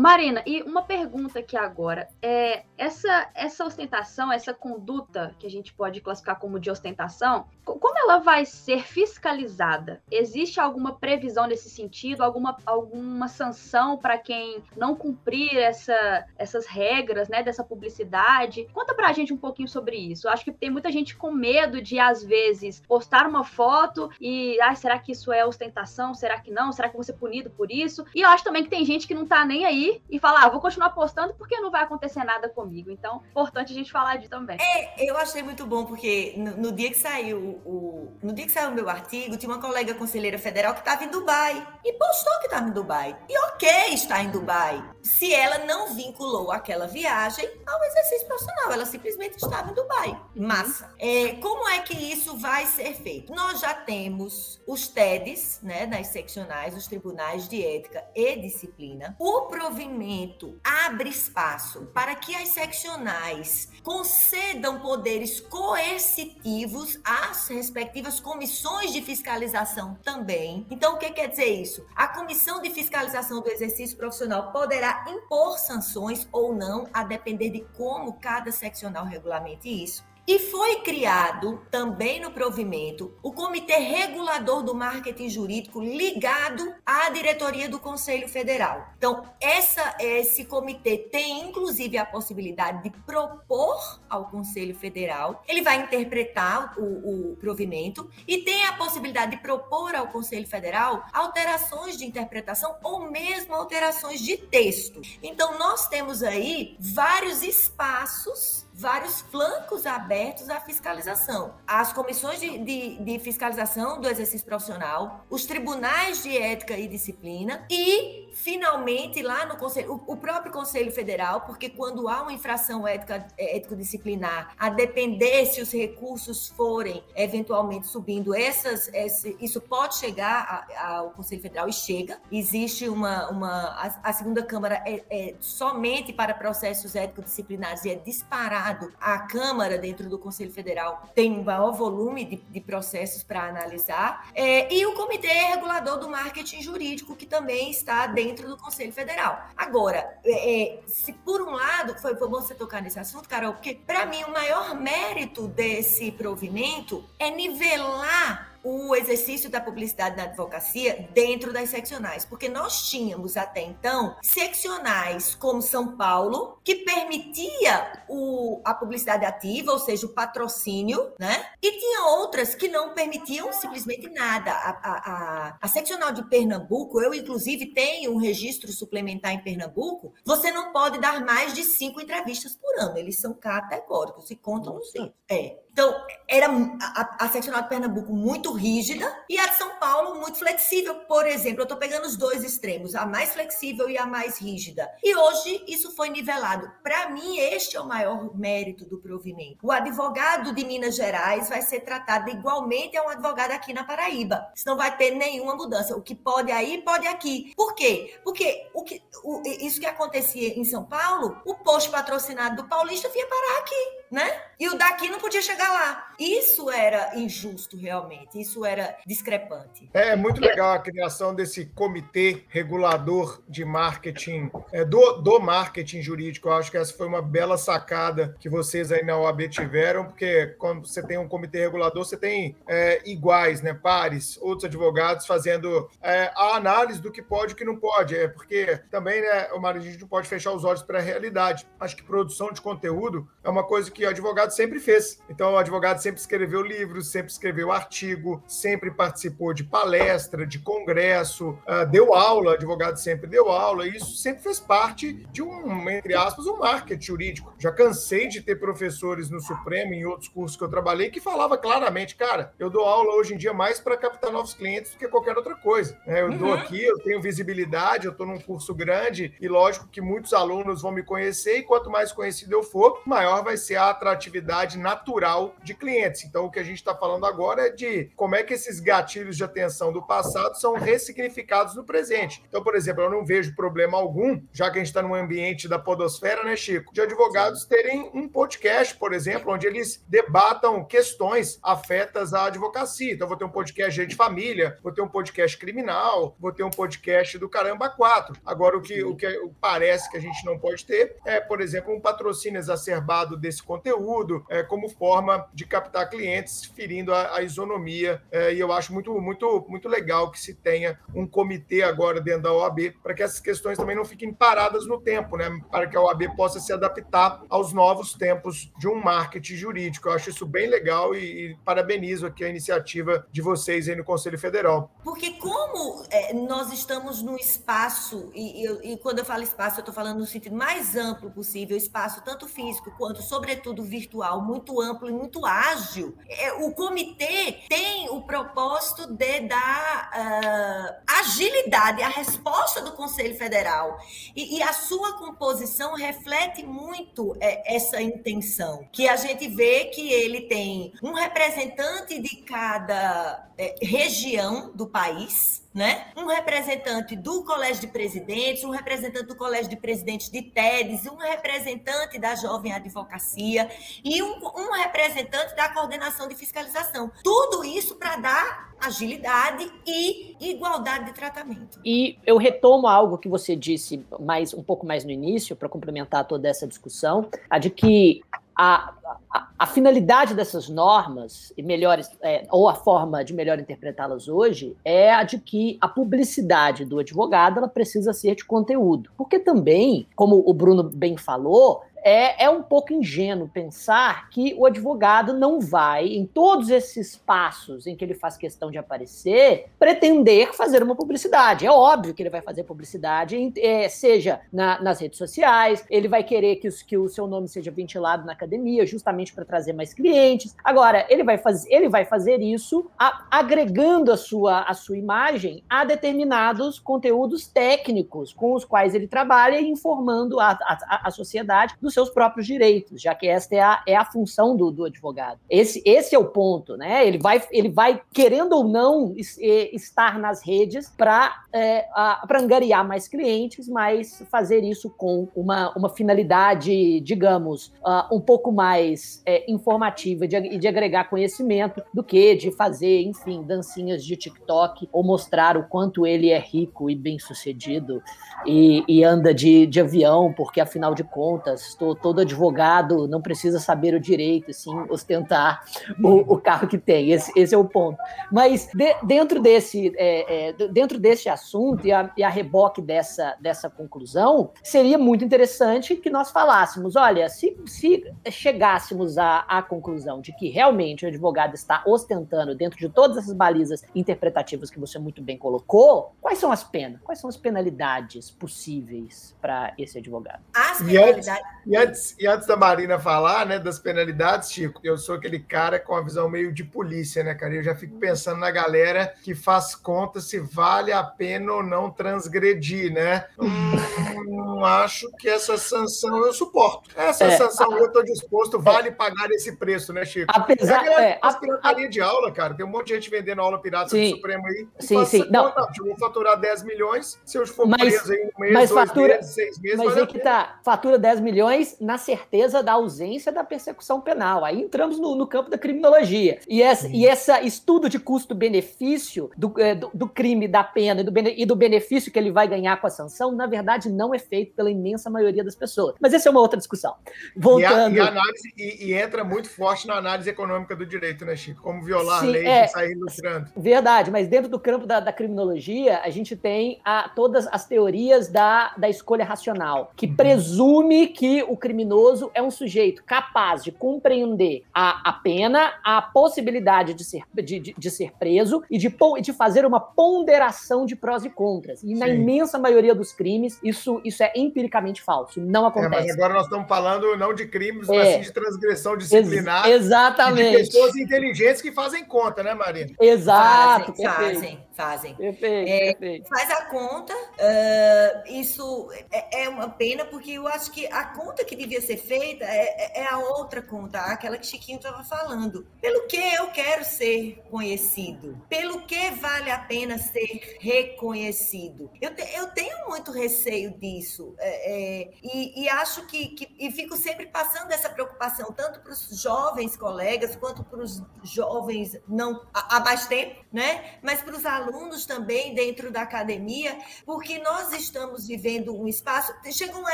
Marina, e uma pergunta aqui agora. É, essa, essa ostentação, essa conduta que a gente pode classificar como de ostentação, como ela vai ser fiscalizada? Existe alguma previsão nesse sentido? Alguma, alguma sanção para quem não cumprir essa, essas regras né, dessa publicidade? Conta pra gente um pouquinho sobre isso. Acho que tem muita gente com medo de, às vezes, postar uma foto e, ah, será que isso é ostentação? Será que não? Será que vou ser punido por isso? E eu acho também que tem gente que não tá nem aí e falar, ah, vou continuar postando porque não vai acontecer nada comigo. Então, importante a gente falar disso também. É, eu achei muito bom, porque no, no dia que saiu o. No dia que saiu o meu artigo, tinha uma colega conselheira federal que estava em Dubai e postou que estava em Dubai. E ok está em Dubai. Se ela não vinculou aquela viagem ao exercício profissional, ela simplesmente estava em Dubai. Massa. É, como é que isso vai ser feito? Nós já temos os TEDs, né, nas seccionais, os tribunais de ética e disciplina. O provimento abre espaço para que as seccionais concedam poderes coercitivos às respectivas comissões de fiscalização também. Então, o que quer dizer isso? A comissão de fiscalização do exercício profissional poderá impor sanções ou não, a depender de como cada seccional regulamente isso. E foi criado também no provimento o Comitê Regulador do Marketing Jurídico ligado à diretoria do Conselho Federal. Então, essa, esse comitê tem inclusive a possibilidade de propor ao Conselho Federal, ele vai interpretar o, o provimento e tem a possibilidade de propor ao Conselho Federal alterações de interpretação ou mesmo alterações de texto. Então, nós temos aí vários espaços vários flancos abertos à fiscalização. As comissões de, de, de, fiscalização do exercício profissional, os tribunais de ética e disciplina e, finalmente, lá no Conselho, o, o próprio Conselho Federal, porque quando há uma infração ética, ético-disciplinar, a depender se os recursos forem eventualmente subindo, essas, esse, isso pode chegar ao Conselho Federal e chega. Existe uma. uma a, a segunda Câmara é, é somente para processos ético-disciplinares e é disparado a Câmara, dentro do Conselho Federal, tem um maior volume de, de processos para analisar, é, e o Comitê Regulador do Marketing Jurídico, que também está dentro do Conselho Federal. Agora, é, é se por um lado, foi, foi bom você tocar nesse assunto, Carol, porque para mim o maior mérito desse provimento é nivelar o exercício da publicidade na advocacia dentro das seccionais, porque nós tínhamos até então seccionais como São Paulo, que permitia o, a publicidade ativa, ou seja, o patrocínio, né? E tinha outras que não permitiam simplesmente nada. A, a, a, a seccional de Pernambuco, eu inclusive tenho um registro suplementar em Pernambuco, você não pode dar mais de cinco entrevistas por ano, eles são categóricos e contam no cinco. É. Então, era a, a seccional de Pernambuco muito rígida e a de São Paulo muito flexível. Por exemplo, eu estou pegando os dois extremos, a mais flexível e a mais rígida. E hoje isso foi nivelado. Para mim, este é o maior mérito do provimento. O advogado de Minas Gerais vai ser tratado igualmente a um advogado aqui na Paraíba. Isso não vai ter nenhuma mudança. O que pode aí, pode aqui. Por quê? Porque o que, o, isso que acontecia em São Paulo, o posto patrocinado do Paulista vinha parar aqui, né? E o daqui não podia chegar lá. Isso era injusto, realmente. Isso era discrepante. É muito legal a criação desse comitê regulador de marketing, é, do, do marketing jurídico. Eu acho que essa foi uma bela sacada que vocês aí na OAB tiveram, porque quando você tem um comitê regulador, você tem é, iguais, né, pares, outros advogados fazendo é, a análise do que pode e que não pode. É porque também, né, o a gente não pode fechar os olhos para a realidade. Acho que produção de conteúdo é uma coisa que que o advogado sempre fez. Então, o advogado sempre escreveu livros, sempre escreveu artigo, sempre participou de palestra, de congresso, uh, deu aula, o advogado sempre deu aula, e isso sempre fez parte de um, entre aspas, um marketing jurídico. Já cansei de ter professores no Supremo, em outros cursos que eu trabalhei, que falava claramente, cara, eu dou aula hoje em dia mais para captar novos clientes do que qualquer outra coisa. É, eu uhum. dou aqui, eu tenho visibilidade, eu estou num curso grande, e lógico que muitos alunos vão me conhecer, e quanto mais conhecido eu for, maior vai ser a atratividade natural de clientes. Então, o que a gente está falando agora é de como é que esses gatilhos de atenção do passado são ressignificados no presente. Então, por exemplo, eu não vejo problema algum, já que a gente está num ambiente da podosfera, né, Chico, de advogados terem um podcast, por exemplo, onde eles debatam questões afetas à advocacia. Então, vou ter um podcast de família, vou ter um podcast criminal, vou ter um podcast do Caramba 4. Agora, o que, o que parece que a gente não pode ter é, por exemplo, um patrocínio exacerbado desse conteúdo é, como forma de captar clientes, ferindo a, a isonomia. É, e eu acho muito, muito, muito legal que se tenha um comitê agora dentro da OAB para que essas questões também não fiquem paradas no tempo, né? Para que a OAB possa se adaptar aos novos tempos de um marketing jurídico. Eu acho isso bem legal e, e parabenizo aqui a iniciativa de vocês aí no Conselho Federal. Porque como é, nós estamos no espaço, e, e, quando eu falo espaço, eu estou falando no sentido mais amplo possível, espaço tanto físico quanto, sobretudo, virtual, muito amplo e muito ágil, é, o comitê tem o propósito de dar uh, agilidade à resposta do Conselho Federal. E, e a sua composição reflete muito é, essa intenção, que a gente vê que ele tem um representante de cada é, região do país, né? Um representante do Colégio de Presidentes, um representante do Colégio de Presidentes de TEDs, um representante da Jovem Advocacia e um, um representante da coordenação de fiscalização. Tudo isso para dar agilidade e igualdade de tratamento. E eu retomo algo que você disse mais um pouco mais no início para complementar toda essa discussão, a de que a, a, a, finalidade dessas normas, e melhores, é, ou a forma de melhor interpretá-las hoje, é a de que a publicidade do advogado ela precisa ser de conteúdo. Porque também, como o Bruno bem falou, é, é um pouco ingênuo pensar que o advogado não vai, em todos esses passos em que ele faz questão de aparecer, pretender fazer uma publicidade. É óbvio que ele vai fazer publicidade, é, seja na, nas redes sociais, ele vai querer que, os, que o seu nome seja ventilado na academia, justamente para trazer mais clientes. Agora, ele vai, faz, ele vai fazer isso a, agregando a sua, a sua imagem a determinados conteúdos técnicos com os quais ele trabalha e informando a, a, a sociedade do dos seus próprios direitos, já que esta é a, é a função do, do advogado. Esse, esse é o ponto, né? Ele vai, ele vai querendo ou não, estar nas redes para é, angariar mais clientes, mas fazer isso com uma, uma finalidade, digamos, uh, um pouco mais é, informativa e de, de agregar conhecimento do que de fazer, enfim, dancinhas de TikTok ou mostrar o quanto ele é rico e bem sucedido e, e anda de, de avião, porque afinal de contas todo advogado não precisa saber o direito, sim ostentar o, o carro que tem. Esse, esse, é o ponto. Mas de, dentro, desse, é, é, dentro desse assunto e a, e a reboque dessa, dessa conclusão, seria muito interessante que nós falássemos: olha, se, se chegássemos à, à conclusão de que realmente o advogado está ostentando dentro de todas essas balizas interpretativas que você muito bem colocou, quais são as penas? Quais são as penalidades possíveis para esse advogado? As penalidades. E antes, e antes da Marina falar, né, das penalidades, Chico, eu sou aquele cara com a visão meio de polícia, né, cara? Eu já fico pensando na galera que faz conta se vale a pena ou não transgredir, né? Hum, acho que essa sanção eu suporto. Essa é, sanção a... eu estou disposto, vale é. pagar esse preço, né, Chico? Apesar é, é a pirataria de aula, cara. Tem um monte de gente vendendo aula pirata sim. do Supremo aí. Sim, sim. Não. não, eu vou faturar 10 milhões, se eu for mas, preso em um mês, mas dois fatura, meses, seis meses, mas vale é que tá, fatura 10 milhões na certeza da ausência da persecução penal. Aí entramos no, no campo da criminologia. E esse e essa estudo de custo-benefício do, é, do, do, crime, da pena e do, e do benefício que ele vai ganhar com a sanção, na verdade, não é feito pela imensa maioria das pessoas. Mas essa é uma outra discussão. Voltando. E, a, e, a análise, e, entra muito forte na análise econômica do direito, né, Chico? Como violar Sim, a lei é, e sair ilustrando. Verdade, mas dentro do campo da, da criminologia, a gente tem a, todas as teorias da, da escolha racional, que uhum. presume que o criminoso é um sujeito capaz de compreender a, a pena, a possibilidade de ser, de, de, de ser preso e de, de fazer uma ponderação de prós e contras. E Sim. na imensa maioria dos crimes, isso, isso é empiricamente falso. Não acontece. É, mas agora nós estamos falando não de crimes, é. mas sim de transgressão disciplinar. Ex exatamente. de pessoas inteligentes que fazem conta, né, Marina? Exato. Fazem, fazem, fazem. Perfeito, é, perfeito. Faz a conta. Uh, isso é, é, uma pena, porque eu acho que a conta que devia ser feita é, é a outra conta, aquela que Chiquinho estava falando. Pelo que eu quero ser conhecido? Pelo que vale a pena ser reconhecido? Eu, te, eu tenho muito receio disso. É, é, e, e, acho que, que. E fico sempre passando essa preocupação, tanto para os jovens colegas, quanto para os jovens não há mais tempo, né? Mas para os alunos também dentro da academia, porque nós estamos vivendo um espaço. Chega uma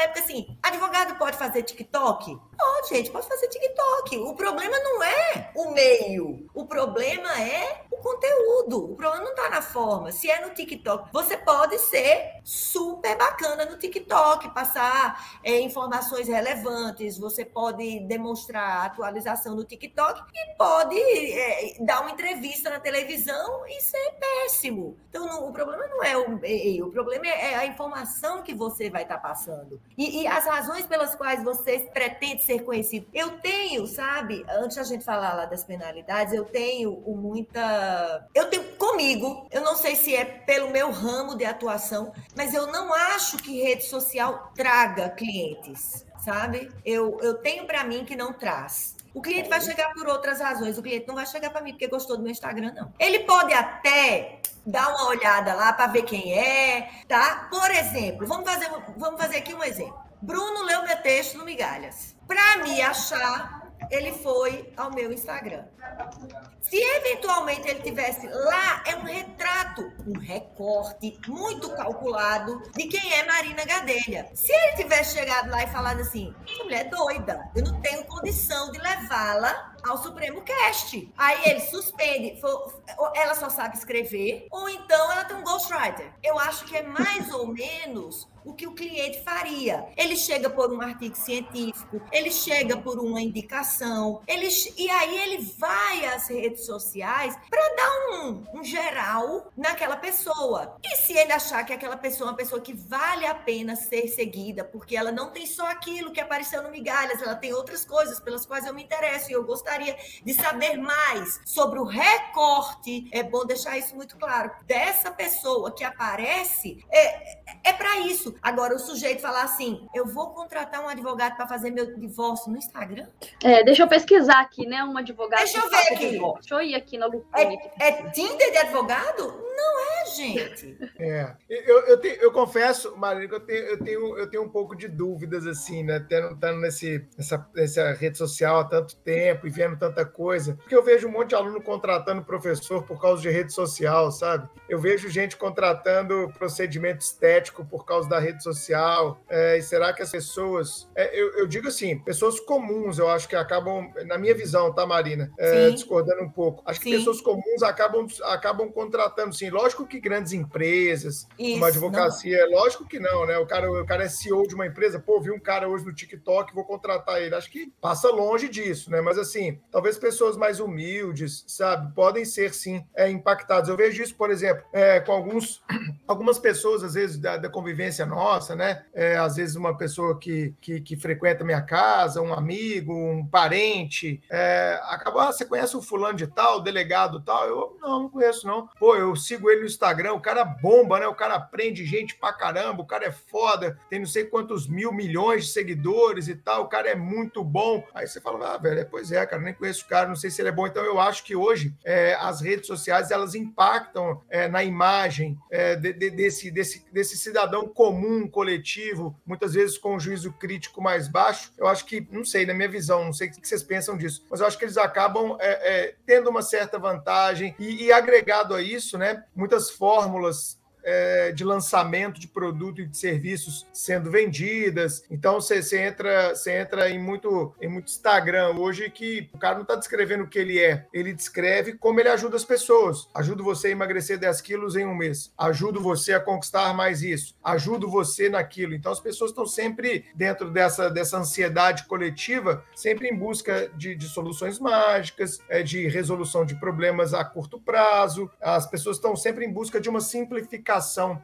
época assim: advogado pode fazer TikTok? Pode, gente, pode fazer TikTok. O problema não é o meio, o problema é o conteúdo. O problema não está na forma. Se é no TikTok, você pode ser super bacana no TikTok, passar é, informações relevantes, você pode demonstrar atualização no TikTok e pode é, dar uma entrevista na televisão e ser péssimo. Então, não, o problema não é o meio, o problema é, é a informação que você vai estar tá passando. E, e, as razões pelas quais você pretende ser conhecido. Eu tenho, sabe, antes da gente falar lá das penalidades, eu tenho muita. Eu tenho comigo, eu não sei se é pelo meu ramo de atuação, mas eu não acho que rede social traga clientes sabe? Eu, eu tenho para mim que não traz. O cliente vai chegar por outras razões. O cliente não vai chegar para mim porque gostou do meu Instagram, não. Ele pode até dar uma olhada lá para ver quem é, tá? Por exemplo, vamos fazer, vamos fazer aqui um exemplo. Bruno leu meu texto no Migalhas. Para me achar, ele foi ao meu Instagram. Se eventualmente ele tivesse lá, é um retrato, um recorte muito calculado de quem é Marina Gadelha. Se ele tivesse chegado lá e falado assim, essa mulher é doida, eu não tenho condição de levá-la ao Supremo Cast. Aí ele suspende, ela só sabe escrever, ou então ela tem um ghostwriter. Eu acho que é mais ou menos o que o cliente faria. Ele chega por um artigo científico, ele chega por uma indicação, ele, e aí ele vai às redes sociais para dar um, um geral naquela pessoa. E se ele achar que aquela pessoa é uma pessoa que vale a pena ser seguida, porque ela não tem só aquilo que apareceu no Migalhas, ela tem outras coisas pelas quais eu me interesso e eu gostaria de saber mais sobre o recorte, é bom deixar isso muito claro, dessa pessoa que aparece, é, é para isso. Agora, o sujeito falar assim: eu vou contratar um advogado para fazer meu divórcio no Instagram? É, deixa eu pesquisar aqui, né? Um advogado. Deixa eu ver aqui. Deixa eu ir aqui Lupine. É, é Tinder de advogado? Não é, gente. É. Eu, eu, te, eu confesso, Maria, que eu tenho, eu, tenho, eu tenho um pouco de dúvidas, assim, né? Tendo, estando nesse, nessa, nessa rede social há tanto tempo e vendo tanta coisa. Porque eu vejo um monte de aluno contratando professor por causa de rede social, sabe? Eu vejo gente contratando procedimento estético por causa da rede social. É, e será que as pessoas. É, eu, eu, digo assim, pessoas comuns, eu acho que acabam, na minha visão, tá, Marina? É, discordando um pouco. Acho que sim. pessoas comuns acabam, acabam contratando, sim. Lógico que grandes empresas, Isso, uma advocacia, não. lógico que não, né? O cara, o cara é CEO de uma empresa, pô, vi um cara hoje no TikTok, vou contratar ele. Acho que passa longe disso, né? Mas assim, talvez pessoas mais humildes, sabe, podem ser sim é, impactadas. Eu vejo isso, por exemplo, é, com alguns, algumas pessoas, às vezes, da, da convivência nossa, né? É, às vezes uma pessoa que, que, que, frequenta minha casa, um amigo, um parente, é, acaba, ah, você conhece o fulano de tal, o delegado tal? Eu não, não conheço, não. Pô, eu sigo ele no Instagram, o cara bomba, né? O cara prende gente pra caramba, o cara é foda, tem não sei quantos mil milhões de seguidores e tal, o cara é muito bom. Aí você fala, ah, velho, pois é, cara, nem conheço o cara, não sei se ele é bom. Então eu acho que hoje é, as redes sociais elas impactam é, na imagem é, de, de, desse, desse, desse cidadão comum, coletivo, muitas vezes com um juízo crítico mais baixo. Eu acho que, não sei, na minha visão, não sei o que vocês pensam disso, mas eu acho que eles acabam é, é, tendo uma certa vantagem e, e agregado a isso, né, muitas fórmulas é, de lançamento de produto e de serviços sendo vendidas. Então você, você entra, você entra em muito, em muito Instagram hoje que o cara não está descrevendo o que ele é, ele descreve como ele ajuda as pessoas. Ajudo você a emagrecer 10 quilos em um mês. Ajudo você a conquistar mais isso. Ajudo você naquilo. Então as pessoas estão sempre dentro dessa, dessa ansiedade coletiva, sempre em busca de, de soluções mágicas, é, de resolução de problemas a curto prazo. As pessoas estão sempre em busca de uma simplificação,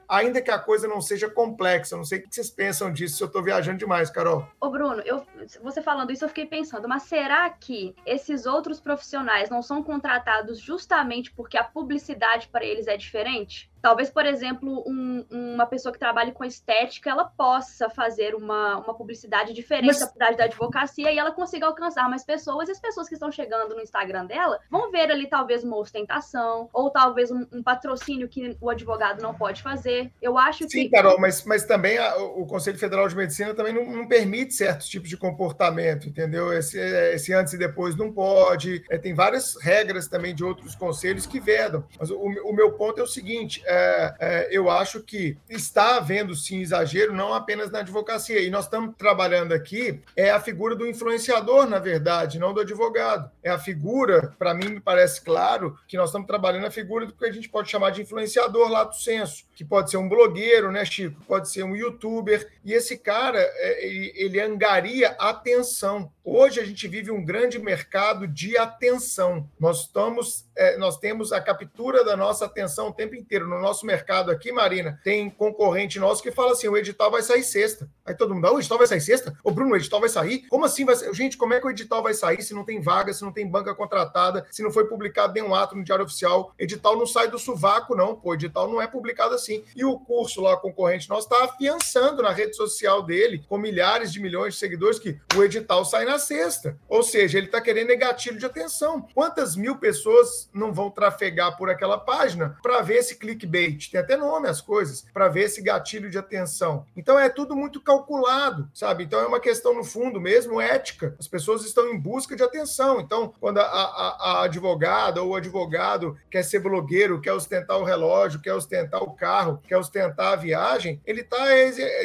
ainda que a coisa não seja complexa. Não sei o que vocês pensam disso, se eu estou viajando demais, Carol. Ô, Bruno, eu, você falando isso, eu fiquei pensando, mas será que esses outros profissionais não são contratados justamente porque a publicidade para eles é diferente? Talvez, por exemplo, um, uma pessoa que trabalhe com estética, ela possa fazer uma, uma publicidade diferente Mas... da publicidade da advocacia e ela consiga alcançar mais pessoas. E as pessoas que estão chegando no Instagram dela vão ver ali talvez uma ostentação ou talvez um, um patrocínio que o advogado não pode fazer. Eu acho Sim, que... Sim, Carol, mas, mas também a, o Conselho Federal de Medicina também não, não, permite certos tipos de comportamento, entendeu? Esse, esse antes e depois não pode. É, tem várias regras também de outros conselhos que vedam. Mas o, o meu ponto é o seguinte é, é, eu acho que está havendo sim exagero, não apenas na advocacia. E nós estamos trabalhando aqui, é a figura do influenciador, na verdade, não do advogado. É a figura, para mim, me parece claro, que nós estamos trabalhando a figura do que a gente pode chamar de influenciador lato senso, que pode ser um blogueiro, né, Chico? Pode ser um youtuber. E esse cara, é, ele, ele angaria atenção. Hoje a gente vive um grande mercado de atenção. Nós estamos, é, nós temos a captura da nossa atenção o tempo inteiro. No nosso mercado aqui, Marina, tem concorrente nosso que fala assim: o edital vai sair sexta. Aí todo mundo, ah, o edital vai sair sexta? Ô, Bruno, o edital vai sair? Como assim vai sair? Gente, como é que o edital vai sair se não tem vaga, se não tem banca contratada, se não foi publicado nenhum ato no Diário Oficial? Edital não sai do sovaco, não, pô. Edital não é publicado assim. E o curso lá, concorrente nosso, está afiançando na rede social dele, com milhares de milhões de seguidores, que o edital sai na sexta. Ou seja, ele está querendo gatilho de atenção. Quantas mil pessoas não vão trafegar por aquela página para ver esse clickbait? Tem até nome as coisas, para ver esse gatilho de atenção. Então é tudo muito calculado, sabe? Então é uma questão, no fundo mesmo, ética. As pessoas estão em busca de atenção. Então, quando a, a, a advogada ou o advogado quer ser blogueiro, quer ostentar o relógio, quer ostentar o carro, quer ostentar a viagem, ele tá,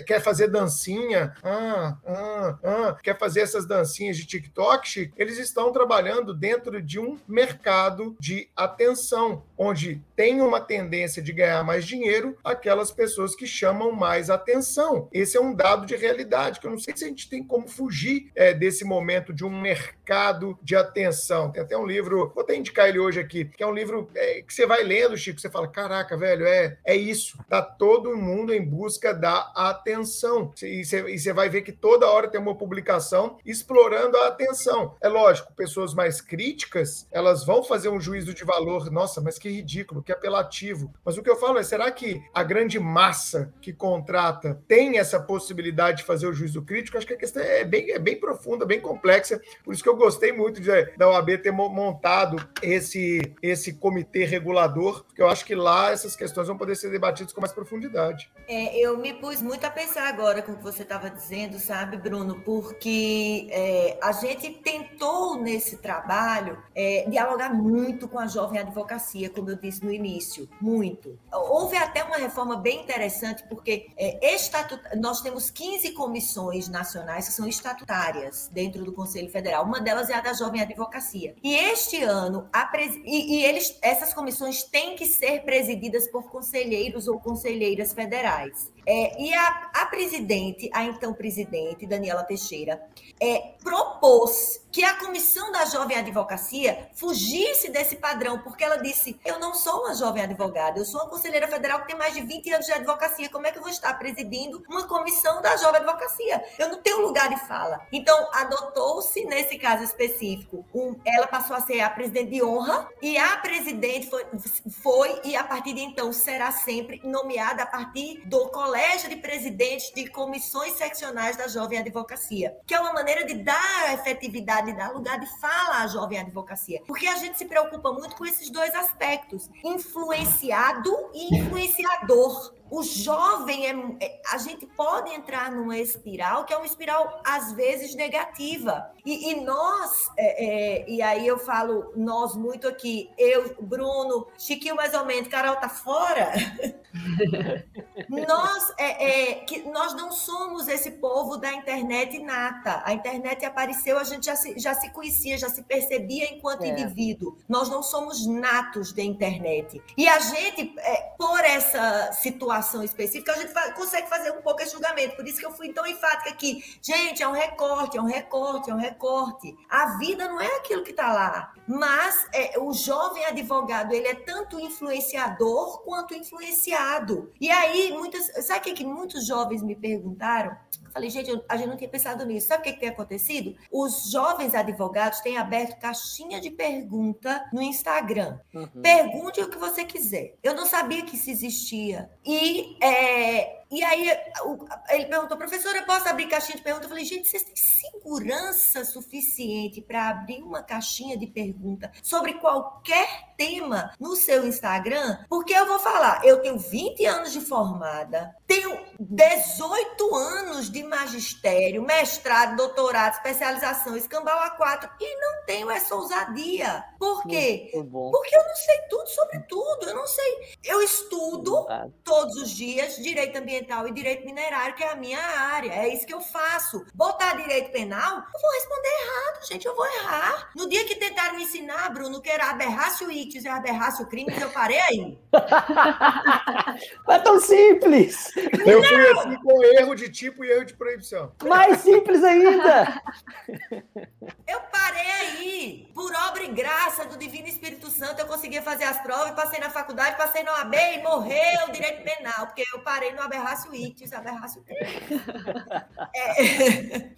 quer fazer dancinha, ah, ah, ah, quer fazer essas dancinhas de TikTok, eles estão trabalhando dentro de um mercado de atenção, onde tem uma tendência de ganhar mais dinheiro aquelas pessoas que chamam mais atenção. Esse é um dado de realidade, que eu não sei se a gente tem como fugir é, desse momento de um mercado de atenção. Tem até um livro, vou até indicar ele hoje aqui, que é um livro é, que você vai lendo, Chico, você fala, caraca, velho, é, é isso. Tá todo mundo em busca da atenção. E você, vai ver que toda hora tem uma publicação explorando a atenção. É lógico, pessoas mais críticas, elas vão fazer um juízo de valor. Nossa, mas que ridículo, que apelativo. Mas o que eu falo é, será que a grande massa que contrata tem essa possibilidade de fazer o juízo crítico? Acho que a questão é bem, é bem profunda, bem complexa. Por isso que eu gostei muito de, da OAB ter montado esse, esse comitê regulador, porque eu acho que lá essas questões vão poder ser debatidas com mais profundidade. É, eu me pus muito a pensar agora com o que você estava dizendo, sabe, Bruno? Porque é, a gente tentou nesse trabalho é, dialogar muito com a jovem advocacia, como eu disse no início, muito. Houve até uma reforma bem interessante, porque é, estatut... nós temos 15 comissões nacionais que são estatutárias dentro do Conselho Federal. Uma delas é a da Jovem Advocacia. E este ano, pres... e, e, eles, essas comissões têm que ser presididas por conselheiros ou conselheiras federais. É, e a, a presidente, a então presidente, Daniela Teixeira, é, propôs que a comissão da jovem advocacia fugisse desse padrão, porque ela disse: Eu não sou uma jovem advogada, eu sou uma conselheira federal que tem mais de 20 anos de advocacia. Como é que eu vou estar presidindo uma comissão da jovem advocacia? Eu não tenho lugar de fala. Então, adotou-se, nesse caso específico, um, ela passou a ser a presidente de honra, e a presidente foi, foi e a partir de então será sempre nomeada a partir do colégio de presidentes de comissões seccionais da jovem advocacia, que é uma maneira de dar efetividade de dar lugar de fala à jovem advocacia. Porque a gente se preocupa muito com esses dois aspectos, influenciado e influenciador. O jovem é, é, a gente pode entrar numa espiral que é uma espiral às vezes negativa. E, e nós é, é, e aí eu falo nós muito aqui eu Bruno Chiquinho mais ou menos Carol tá fora. Nós é, é, que nós não somos esse povo da internet nata. A internet apareceu a gente já se, já se conhecia já se percebia enquanto é. indivíduo. Nós não somos natos da internet. E a gente por essa situação específica, a gente consegue fazer um pouco esse julgamento. Por isso que eu fui tão enfática aqui. Gente, é um recorte, é um recorte, é um recorte. A vida não é aquilo que está lá. Mas é, o jovem advogado, ele é tanto influenciador quanto influenciado. E aí, muitas. Sabe o que, que muitos jovens me perguntaram? Falei, gente, a gente não tinha pensado nisso. Sabe o que, que tem acontecido? Os jovens advogados têm aberto caixinha de pergunta no Instagram. Uhum. Pergunte o que você quiser. Eu não sabia que isso existia. E é, e aí ele perguntou, professora, posso abrir caixinha de pergunta? Eu falei, gente, vocês têm segurança suficiente para abrir uma caixinha de pergunta sobre qualquer tema no seu Instagram? Porque eu vou falar, eu tenho 20 anos de formada, tenho 18 anos de magistério, mestrado, doutorado, especialização, escambau A4 e não tenho essa ousadia. Por quê? Porque eu não sei tudo sobre tudo, eu não sei. Eu estudo todos os dias direito ambiental ambiental e direito minerário, que é a minha área. É isso que eu faço. Botar direito penal, eu vou responder errado, gente. Eu vou errar. No dia que tentaram me ensinar, Bruno, que era aberrácio ictus e aberrácio crimes, eu parei aí. é tão simples. Eu Não. fui assim com erro de tipo e erro de proibição. Mais simples ainda. Eu parei aí. Por obra e graça do Divino Espírito Santo, eu conseguia fazer as provas, passei na faculdade, passei no AB e morreu o direito penal, porque eu parei no aberrácio aberrácio ictus, aberrácio é...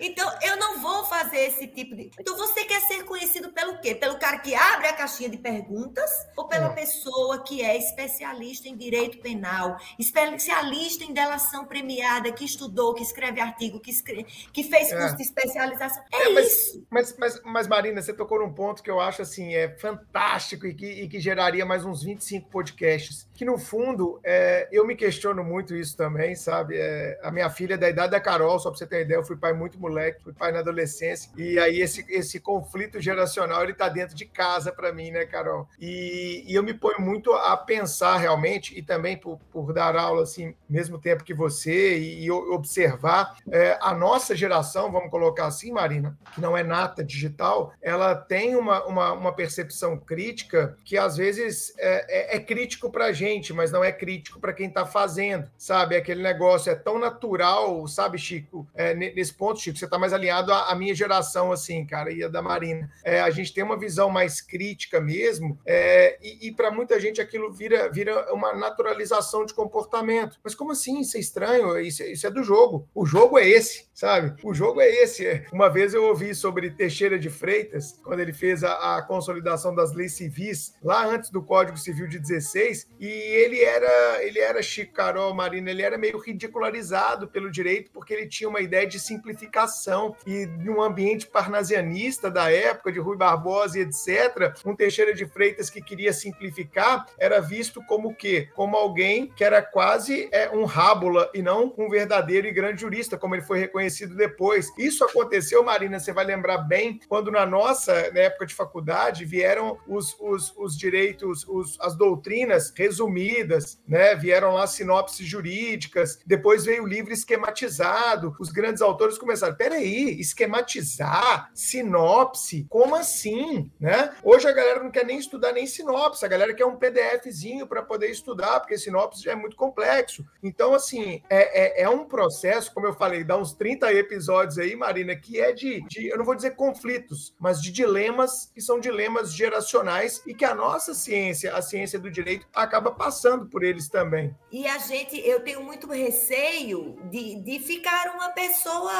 Então, eu não vou fazer esse tipo de. Então, você quer ser conhecido pelo quê? Pelo cara que abre a caixinha de perguntas ou pela é. pessoa que é especialista em direito penal, especialista em delação premiada, que estudou, que escreve artigo, que, escreve, que fez é. curso de especialização? É, é mas, isso. Mas, mas, mas, Marina, você tocou num ponto que eu acho assim, é fantástico e que, e que geraria mais uns 25 podcasts. Que no fundo, é, eu me questiono muito muito isso também, sabe? É, a minha filha é da idade da Carol, só para você ter ideia, eu fui pai muito moleque, fui pai na adolescência, e aí esse, esse conflito geracional, ele tá dentro de casa para mim, né, Carol? E, e, eu me ponho muito a pensar realmente, e também por, por dar aula, assim, mesmo tempo que você, e, e observar, é, a nossa geração, vamos colocar assim, Marina, que não é nata digital, ela tem uma, uma, uma percepção crítica que às vezes é, é, é crítico para a gente, mas não é crítico para quem está fazendo sabe? Aquele negócio é tão natural, sabe, Chico? É, nesse ponto, Chico, você está mais alinhado à, à, minha geração, assim, cara, e a da Marina. É, a gente tem uma visão mais crítica mesmo, é, e, e para muita gente aquilo vira, vira uma naturalização de comportamento. Mas como assim? Isso é estranho? Isso, isso é do jogo. O jogo é esse, sabe? O jogo é esse. Uma vez eu ouvi sobre Teixeira de Freitas, quando ele fez a, a consolidação das leis civis, lá antes do Código Civil de 16, e ele era, ele era Chico Carol, Marina, ele era meio ridicularizado pelo direito porque ele tinha uma ideia de simplificação e de um ambiente parnasianista da época, de Rui Barbosa e etc. Um Teixeira de Freitas que queria simplificar era visto como o quê? Como alguém que era quase é, um rábula e não um verdadeiro e grande jurista, como ele foi reconhecido depois. Isso aconteceu, Marina, você vai lembrar bem, quando na nossa na época de faculdade vieram os, os, os direitos, os, as doutrinas resumidas, né? Vieram lá sinopses jurídicas, depois veio o livro esquematizado. Os grandes autores começaram: peraí, esquematizar, sinopse, como assim? Né? Hoje a galera não quer nem estudar nem sinopse, a galera quer um PDFzinho para poder estudar, porque sinopse já é muito complexo. Então, assim, é, é, é, um processo, como eu falei, dá uns 30 episódios aí, Marina, que é de, de, eu não vou dizer conflitos, mas de dilemas que são dilemas geracionais e que a nossa ciência, a ciência do direito, acaba passando por eles também. E a gente, eu tenho muito receio de, de ficar uma pessoa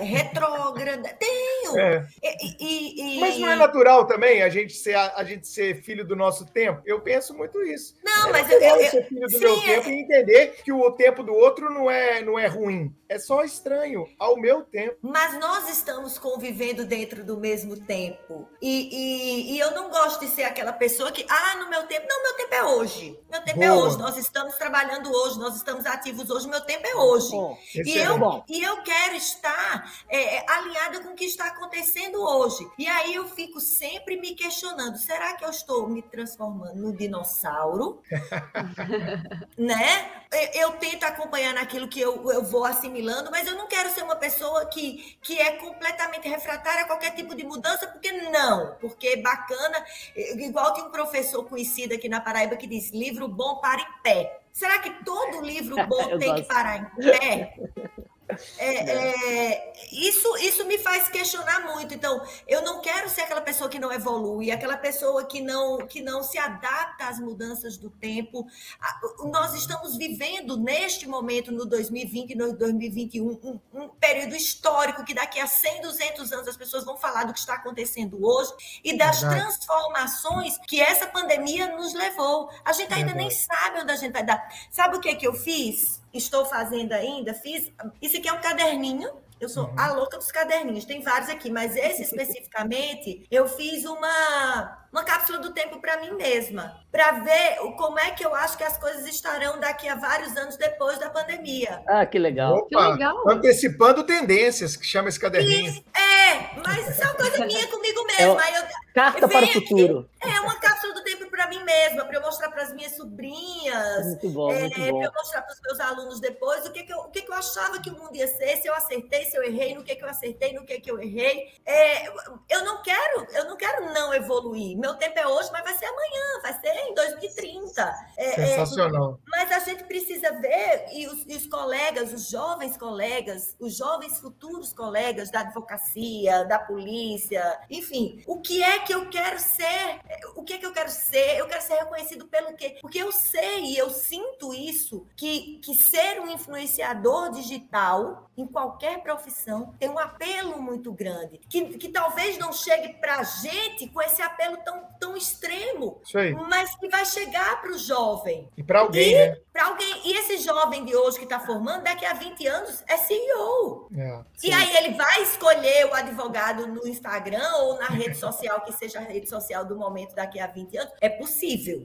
retrógrada. Tenho. É. E, e, Mas não é natural também a gente, ser, a, a, gente ser filho do nosso tempo? Eu penso muito isso. Não, Não, mas eu, quero eu, ser filho do sim, meu é- tempo e entender que o tempo do outro não é, não é ruim. É só estranho ao meu tempo. Mas nós estamos convivendo dentro do mesmo tempo. E, e, e eu não gosto de ser aquela pessoa que, ah, no meu tempo. Não, meu tempo é hoje. Meu tempo é Boa. hoje. Nós estamos trabalhando hoje, nós estamos ativos hoje. Meu tempo é hoje. Bom, E Excelente. eu, Bom. e eu quero estar é, é, alinhada com o que está acontecendo hoje. E aí eu fico sempre me questionando: será que eu estou me transformando no dinossauro? né? Eu, eu tento acompanhar naquilo que eu, eu vou assimilando, mas eu não quero ser uma pessoa que, que é completamente refratária a qualquer tipo de mudança, porque não, porque é bacana. Igual tem um professor conhecido aqui na Paraíba que diz: livro bom para em pé. Será que todo livro bom tem que parar em pé? É, é, isso, isso me faz questionar muito. Então, eu não quero ser aquela pessoa que não evolui, aquela pessoa que não, que não se adapta às mudanças do tempo. Nós estamos vivendo, neste momento, no 2020 e no 2021, um, um período histórico que daqui a 100, 200 anos as pessoas vão falar do que está acontecendo hoje e das Verdade. transformações que essa pandemia nos levou. A gente ainda nem sabe onde a gente vai dar. Sabe o que, que eu fiz? Estou fazendo ainda? Fiz. Isso aqui é um caderninho. Eu sou a louca dos caderninhos. Tem vários aqui, mas esse especificamente, eu fiz uma, uma cápsula do tempo para mim mesma, para ver o- como é que eu acho que as coisas estarão daqui a vários anos depois da pandemia. Ah, que legal. Que legal. Antecipando tendências, que chama esse caderninho. É, mas isso é uma coisa minha comigo mesma. Aí eu, Carta para o aqui. futuro. é uma cápsula do mim mesma, para eu mostrar para as minhas sobrinhas, Muito bom, É, para eu mostrar para os meus alunos depois o que, que, eu, o que, que eu achava que o mundo ia ser, se eu acertei, se eu errei, no que, que eu acertei, no que, que eu errei. É, eu não quero, eu não quero não evoluir. Meu tempo é hoje, mas vai ser amanhã, vai ser em 2030. É, é, Sensacional. mas a gente precisa ver, e os, e os colegas, os jovens colegas, os jovens futuros colegas da advocacia, da polícia, enfim, o que é que eu quero ser? O que é que eu quero ser? Eu quero ser reconhecido pelo quê? Porque eu sei e eu sinto isso, que, que ser um influenciador digital em qualquer profissão tem um apelo muito grande, que, que talvez não chegue para a gente com esse apelo tão, tão extremo, Isso aí. mas que vai chegar para o jovem. E para alguém, né? Para alguém. E esse jovem de hoje que está formando, daqui a 20 anos, é CEO. É. E aí ele vai escolher o advogado no Instagram ou na rede social, que seja a rede social do momento daqui a 20 anos. É possível.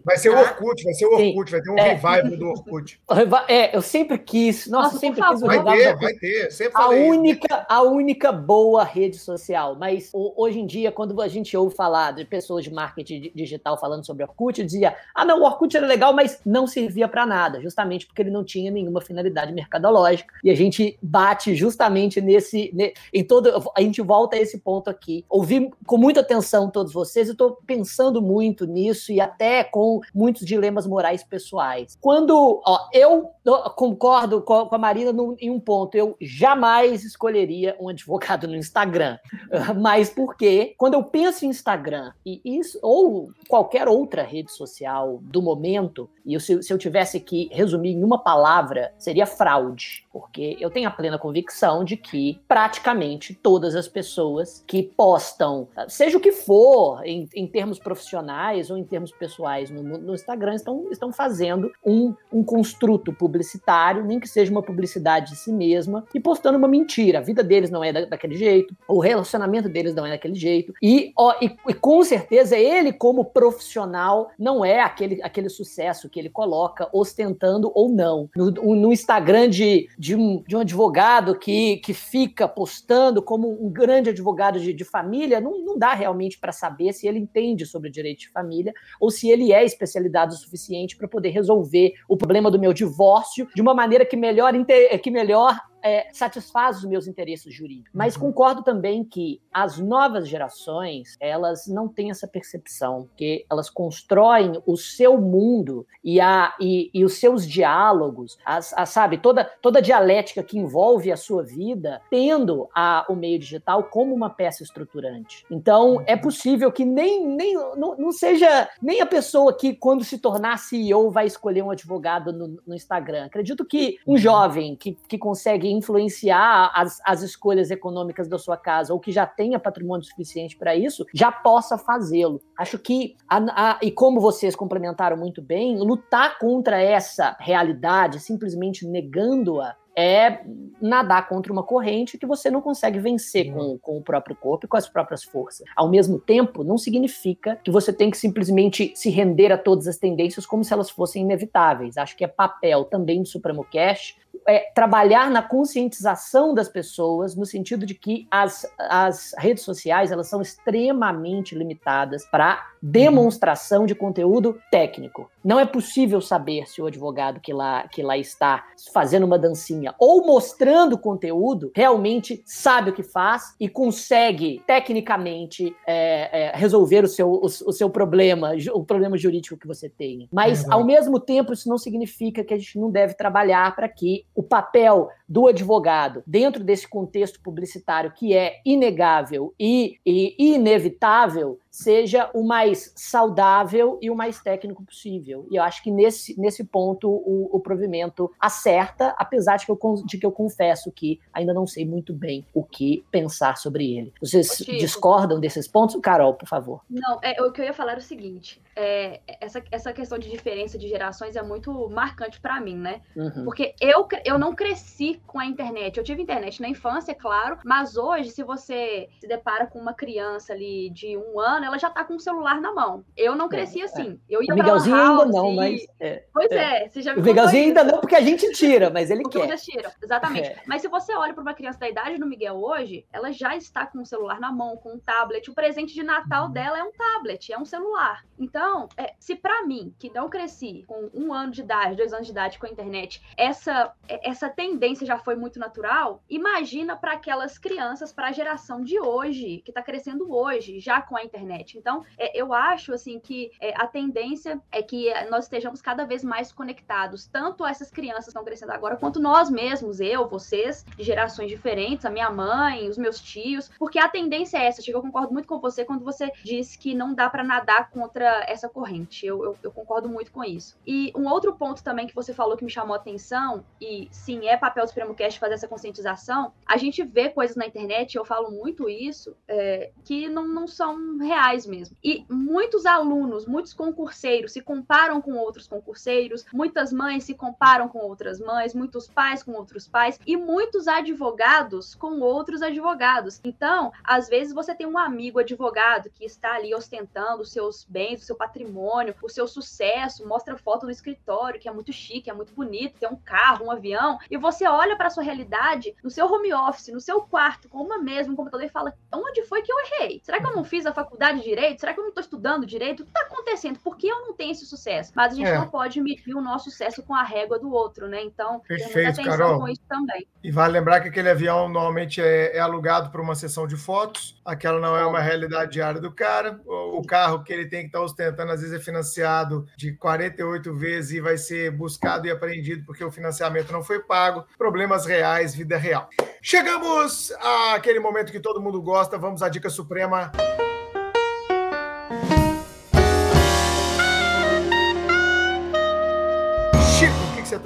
Vai ser o tá? Orkut, vai ser o Sim. Orkut, vai ter um É. revival do Orkut. É, eu sempre quis. Nossa, Nossa, sempre quis o favor. Vai revival ter, vai ter. Sempre a falei. única, a única boa rede social. Mas o- hoje em dia, quando a gente ouve falar de pessoas de marketing di- digital falando sobre Orkut, dizia: ah, não, o Orkut era legal, mas não servia para nada, justamente porque ele não tinha nenhuma finalidade mercadológica. E a gente bate justamente nesse. ne- em todo. A gente volta a esse ponto aqui. Ouvi com muita atenção todos vocês, eu estou pensando muito nisso e até com muitos dilemas morais pessoais. Quando. Ó, eu concordo com a, Marina em um ponto. Eu jamais escolheria um advogado no Instagram. Mas porque, quando eu penso em Instagram e isso, ou qualquer outra rede social do momento, e eu- se, se eu tivesse que resumir em uma palavra, seria fraude. Porque eu tenho a plena convicção de que praticamente todas as pessoas que postam, seja o que for, em, em termos profissionais ou em termos pessoais no, no Instagram, estão, estão fazendo um, um construto publicitário, nem que seja uma publicidade de si mesma, e postando uma mentira. A vida deles não é da- daquele jeito, o relacionamento deles não é daquele jeito, e, ó, e, e com certeza ele, como profissional, não é aquele, aquele sucesso que ele coloca, ostentando ou não. No, no Instagram de, de, um, de um advogado que, que fica postando como um grande advogado de, de família, não, não dá realmente para saber se ele entende sobre direito de família ou se ele é especializado o suficiente para poder resolver o problema do meu divórcio de uma maneira que melhor, que melhor é, satisfaz os meus interesses jurídicos. Mas concordo também que as novas gerações, elas não têm essa percepção, que elas constroem o seu mundo e, a, e, e os seus diálogos, as, a, sabe, toda, toda a dialética que envolve a sua vida, tendo a, o meio digital como uma peça estruturante. Então, é possível que nem, nem não, não seja nem a pessoa que, quando se tornar CEO, vai escolher um advogado no, no Instagram. Acredito que um jovem que, que consegue influenciar as, as escolhas econômicas da sua casa ou que já tenha patrimônio suficiente para isso, já possa fazê-lo. Acho que, a, a, e como vocês complementaram muito bem, lutar contra essa realidade, simplesmente negando-a, é nadar contra uma corrente que você não consegue vencer com, com o próprio corpo e com as próprias forças. Ao mesmo tempo, não significa que você tem que simplesmente se render a todas as tendências como se elas fossem inevitáveis. Acho que é papel também do Supremo Cash é, trabalhar na conscientização das pessoas, no sentido de que as, as redes sociais elas são extremamente limitadas para demonstração de conteúdo técnico. Não é possível saber se o advogado que lá, que lá está fazendo uma dancinha ou mostrando conteúdo realmente sabe o que faz e consegue tecnicamente é, é, resolver o seu, o, o, seu problema, o problema jurídico que você tem. Mas, ao mesmo tempo, isso não significa que a gente não deve trabalhar para que o papel do advogado dentro desse contexto publicitário que é inegável e, e inevitável seja o mais saudável e o mais técnico possível. E eu acho que nesse, nesse ponto o, o provimento acerta, apesar de que, eu, de que eu confesso que ainda não sei muito bem o que pensar sobre ele. Vocês discordam desses pontos? Carol, por favor. Não, é, o que eu ia falar era o seguinte: é, essa, essa questão de diferença de gerações é muito marcante para mim, né? Uhum. Porque eu, eu não cresci com a internet. Eu tive internet na infância, é claro, mas hoje, se você se depara com uma criança ali de um ano, ela já tá com o celular na mão. Eu não cresci é, assim. Eu ia o Miguelzinho ainda não, mas. É, pois é. é, você já O Miguelzinho ainda não, porque a gente tira, mas ele porque quer. Tira, exatamente. É. Mas se você olha para uma criança da idade do Miguel hoje, ela já está com o celular na mão, com um tablet. O presente de Natal uhum. dela é um tablet, é um celular. Então, é, se para mim, que não cresci com um ano de idade, dois anos de idade com a internet, essa, essa tendência já foi muito natural, imagina para aquelas crianças, para a geração de hoje, que está crescendo hoje, já com a internet. Então, é, eu acho assim que é, a tendência é que nós estejamos cada vez mais conectados, tanto essas crianças que estão crescendo agora, quanto nós mesmos, eu, vocês, de gerações diferentes, a minha mãe, os meus tios, porque a tendência é essa. Eu concordo muito com você quando você diz que não dá para nadar contra essa corrente. Eu, eu, eu concordo muito com isso. E um outro ponto também que você falou que me chamou a atenção, e sim, é papel do Supremo Cast fazer essa conscientização, a gente vê coisas na internet, eu falo muito isso, é, que não, não são reais mesmo. E muitos alunos, muitos concurseiros se comparam com outros concurseiros, muitas mães se comparam com outras mães, muitos pais com outros pais e muitos advogados com outros advogados. Então, às vezes você tem um amigo advogado que está ali ostentando os seus bens, o seu patrimônio, o seu sucesso, mostra foto no escritório, que é muito chique, é muito bonito, tem um carro, um avião, e você olha para sua realidade no seu home office, no seu quarto, com uma mesa, um computador e fala: "Onde foi que eu errei? Será que eu não fiz a faculdade de direito? Será que eu não estou estudando direito? O que está acontecendo? Por que eu não tenho esse sucesso? Mas a gente é. não pode medir o nosso sucesso com a régua do outro, né? Então, Perfeito, Carol. com isso também. E vale lembrar que aquele avião normalmente é, é alugado para uma sessão de fotos, aquela não é uma realidade diária do cara. O, o carro que ele tem que estar tá ostentando, às vezes, é financiado de 48 vezes e vai ser buscado e apreendido porque o financiamento não foi pago. Problemas reais, vida real. Chegamos àquele momento que todo mundo gosta. Vamos à dica suprema.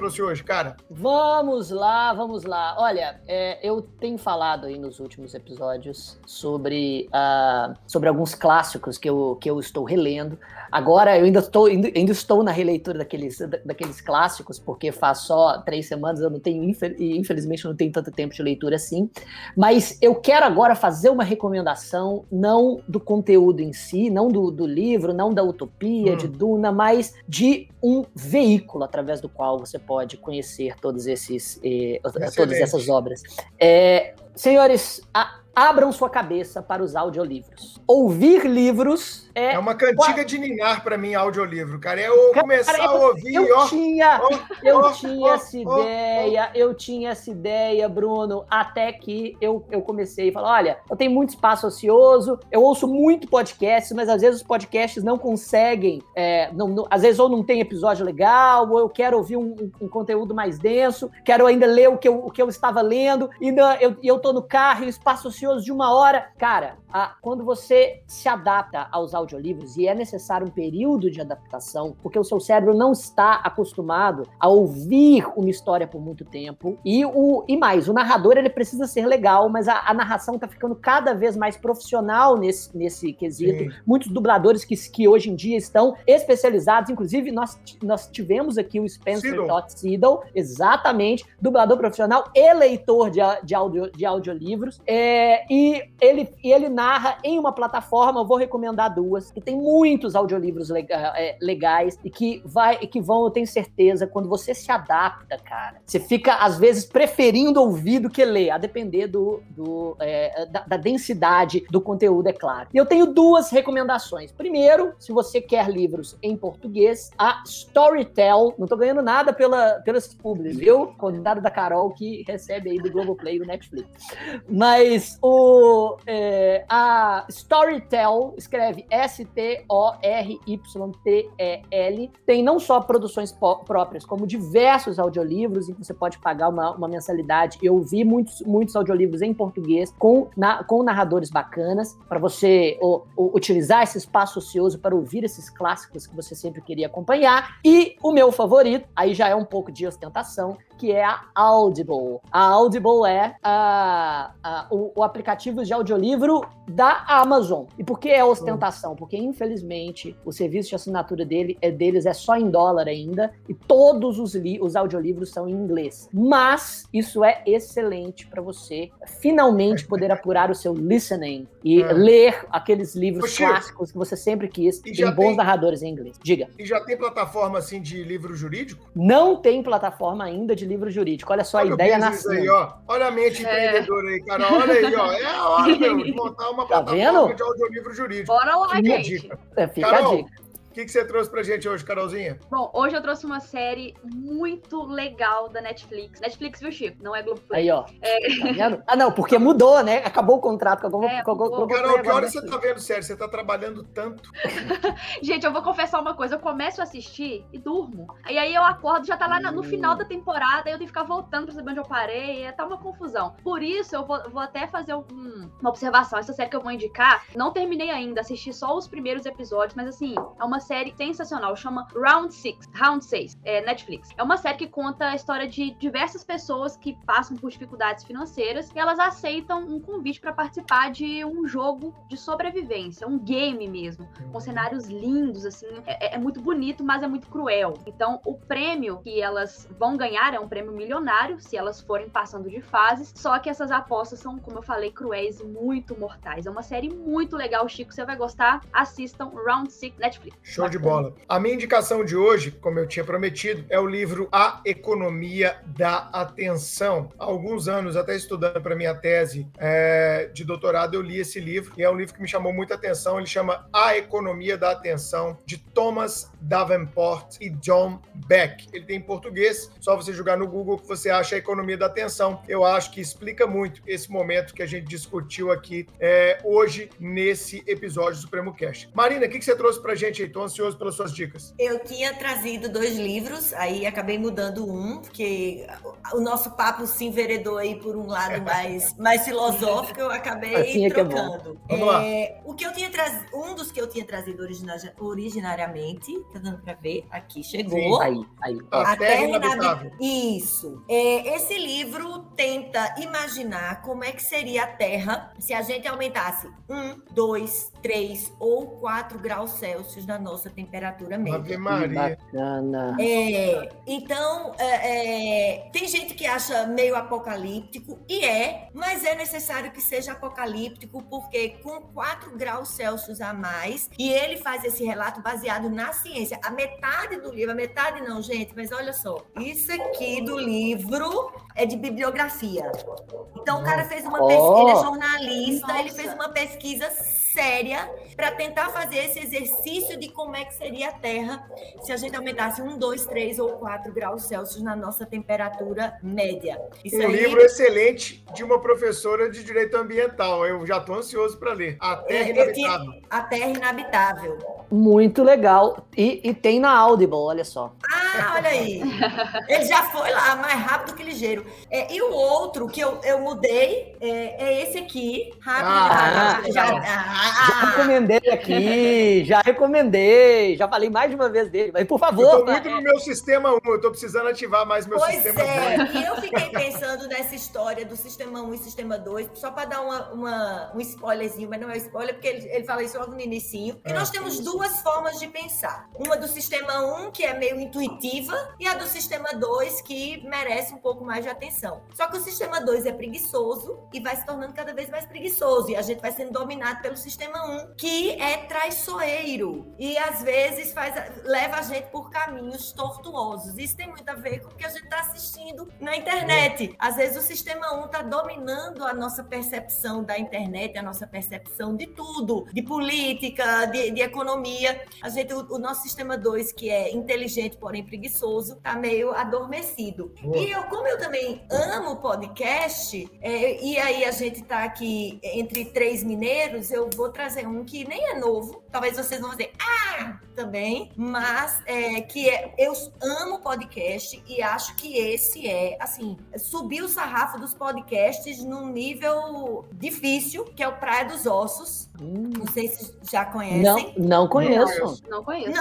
Trouxe hoje, cara? Vamos lá, vamos lá. Olha, é, eu tenho falado aí nos últimos episódios sobre, uh, sobre alguns clássicos que eu, que eu estou relendo. Agora eu ainda estou, ainda, ainda estou na releitura daqueles, daqueles clássicos, porque faz só três semanas, eu não tenho, infelizmente, não tenho tanto tempo de leitura assim. Mas eu quero agora fazer uma recomendação, não do conteúdo em si, não do, do livro, não da utopia, hum. de Duna, mas de um veículo através do qual você pode conhecer todos esses, eh, todas essas obras. É, senhores, a, abram sua cabeça para os audiolivros. Ouvir livros é. É uma cantiga de ninar para mim, audiolivro, cara. É eu começar cara, a ouvir. Eu ó, tinha, ó, eu ó, tinha essa ideia, eu tinha essa ideia, Bruno, até que eu, eu comecei a falar: olha, eu tenho muito espaço ocioso, eu ouço muito podcast, mas às vezes os podcasts não conseguem, é, não, não, às vezes ou não tem episódio legal, ou eu quero ouvir um, um, um conteúdo mais denso, quero ainda ler o que eu, o que eu estava lendo, e não, eu, eu tô no carro e o espaço ocioso de uma hora. Cara, a, quando você se adapta aos audiolivros, e é necessário um período de adaptação, porque o seu cérebro não está acostumado a ouvir uma história por muito tempo. E, o, e mais, o narrador ele precisa ser legal, mas a, a narração está ficando cada vez mais profissional nesse, nesse quesito. Sim. Muitos dubladores que, que hoje em dia estão especializados, inclusive nós, nós tivemos aqui o Spencer Todd Siddle, exatamente, dublador profissional e leitor de, de, audio, de audiolivros. É, e ele, ele narra em uma plataforma, eu vou recomendar duas, que tem muitos audiolivros lega, é, legais e que, vai, e que vão, eu tenho certeza, quando você se adapta, cara, você fica, às vezes, preferindo ouvir do que ler, a depender do, do é, da, da densidade do conteúdo, é claro. E eu tenho duas recomendações. Primeiro, se você quer livros em português, a Storytel, não tô ganhando nada pela, pelas publis, viu? Convidado da Carol que recebe aí do Globoplay e do Netflix. Mas o, é, a Storytel, escreve S-T-O-R-Y-T-E-L, tem não só produções próprias, como diversos audiolivros em que você pode pagar uma, uma mensalidade. Eu vi muitos, muitos audiolivros em português com, na, com narradores bacanas para você o, o, utilizar esse espaço ocioso para ouvir esses clássicos que você sempre queria acompanhar. E o meu favorito, aí já é um pouco de ostentação, que é a Audible. A Audible é a, a, o, o, aplicativo de audiolivro da Amazon. E por que é ostentação? Porque, infelizmente, o serviço de assinatura dele, é, deles é só em dólar ainda e todos os, os audiolivros são em inglês. Mas isso é excelente para você finalmente poder apurar o seu listening e é. ler aqueles livros Oxi, clássicos que você sempre quis. Tem bons tem... narradores em inglês. Diga. E já tem plataforma assim de livro jurídico? Não tem plataforma ainda de livro jurídico. Olha só Olha a ideia nascendo. Aí, ó. Olha a mente é. empreendedora aí, cara. Olha aí, ó. É a hora, meu, de montar uma tá plataforma vendo? de audiolivro jurídico. Bora lá, gente. Dica. É, fica Carol, a dica. O que, que você trouxe pra gente hoje, Carolzinha? Bom, hoje eu trouxe uma série muito legal da Netflix. Netflix, viu, Chico? Não é Globoplay. Aí, ó. É... Tá ah, não, porque mudou, né? Acabou o contrato com a Globo. É, com a Globo Carol, que hora você tá vendo série? Você tá trabalhando tanto. gente, eu vou confessar uma coisa. Eu começo a assistir e durmo. E aí eu acordo, já tá lá no final da temporada, e eu tenho que ficar voltando pra saber onde eu parei. É tá uma confusão. Por isso, eu vou, vou até fazer um, uma observação. Essa série que eu vou indicar, não terminei ainda, assisti só os primeiros episódios, mas assim, é uma série sensacional, chama Round 6, Round 6, é, Netflix. É uma série que conta a história de diversas pessoas que passam por dificuldades financeiras e elas aceitam um convite para participar de um jogo de sobrevivência, um game mesmo, com cenários lindos, assim, é, é muito bonito, mas é muito cruel. Então, o prêmio que elas vão ganhar é um prêmio milionário, se elas forem passando de fases, só que essas apostas são, como eu falei, cruéis e muito mortais. É uma série muito legal, Chico, você vai gostar. Assistam Round 6 Netflix. Show de bola. A minha indicação de hoje, como eu tinha prometido, é o livro A Economia da Atenção. Há alguns anos, até estudando para minha tese é, de doutorado, eu li esse livro e é um livro que me chamou muita atenção. Ele chama A Economia da Atenção, de Thomas Davenport e John Beck. Ele tem em português, só você jogar no Google que você acha a economia da atenção. Eu acho que explica muito esse momento que a gente discutiu aqui é, hoje nesse episódio do Supremo Cash. Marina, o que, que você trouxe para gente aí? Estou ansioso pelas suas dicas. Eu tinha trazido dois livros, aí acabei mudando um, porque o nosso papo se enveredou aí por um lado mais, mais filosófico, eu acabei assim é, é trocando. É Vamos lá. É, o que eu tinha trazido, um dos que eu tinha trazido originariamente, tá dando para ver? Aqui chegou. Sim. Aí, aí. A, a Terra, Inabitável. Isso. É, esse livro tenta imaginar como é que seria a Terra se a gente aumentasse um, dois, três ou quatro graus Celsius na nossa temperatura média. Ave Maria. Bacana. É, então, é, é, tem gente que acha meio apocalíptico, e é, mas é necessário que seja apocalíptico, porque com 4 graus Celsius a mais, e ele faz esse relato baseado na ciência. A metade do livro, a metade não, gente, mas olha só, isso aqui do livro é de bibliografia. Então, o cara fez uma pesquisa, ele é jornalista, Nossa. ele fez uma pesquisa séria para tentar fazer esse exercício de como é que seria a Terra se a gente aumentasse um, dois, três ou quatro graus Celsius na nossa temperatura média. Isso um aí... livro excelente de uma professora de direito ambiental. Eu já estou ansioso para ler. A Terra é, Inabitável. A Terra Inabitável. Muito legal. E, e tem na Audible, olha só. Ah, olha aí. Ele já foi lá, mais rápido que ligeiro. É, e o outro que eu, eu mudei é, é esse aqui. Rápido. Ah, rápido. já- Já, ah, Já recomendei aqui, já recomendei, já falei mais de uma vez dele. Mas, por Eu favor, tô muito no meu sistema 1, eu tô precisando ativar mais meu Pois sistema é, 2. e eu fiquei pensando nessa história do sistema 1 e sistema 2, só para dar uma, uma- um spoilerzinho, mas não é spoiler, porque ele, ele fala isso logo no inicinho. E É, nós temos duas formas de pensar. Uma do sistema 1, que é meio intuitiva, e a do sistema 2, que merece um pouco mais de atenção. Só que o sistema 2 é preguiçoso e vai se tornando cada vez mais preguiçoso, e a gente vai sendo dominado pelo sistema 1, que é traiçoeiro. E às vezes faz, leva a gente por caminhos tortuosos. Isso tem muito a ver com o que a gente está assistindo na internet. Às vezes o sistema 1 está dominando a nossa percepção da internet, a nossa percepção de tudo, de política, de, de economia. A gente, o, o nosso sistema 2, que é inteligente, porém preguiçoso, está meio adormecido. Boa. E eu, como eu também amo podcast, é, e aí a gente está aqui entre três mineiros, eu vou trazer um que nem é novo. Talvez vocês vão dizer, ah, também, mas é, que é, eu amo podcast e acho que esse é, assim, subir o sarrafo dos podcasts num nível difícil, que é o Praia dos Ossos. Hum, Não sei se já não, conhecem. não conheço. Não conheço.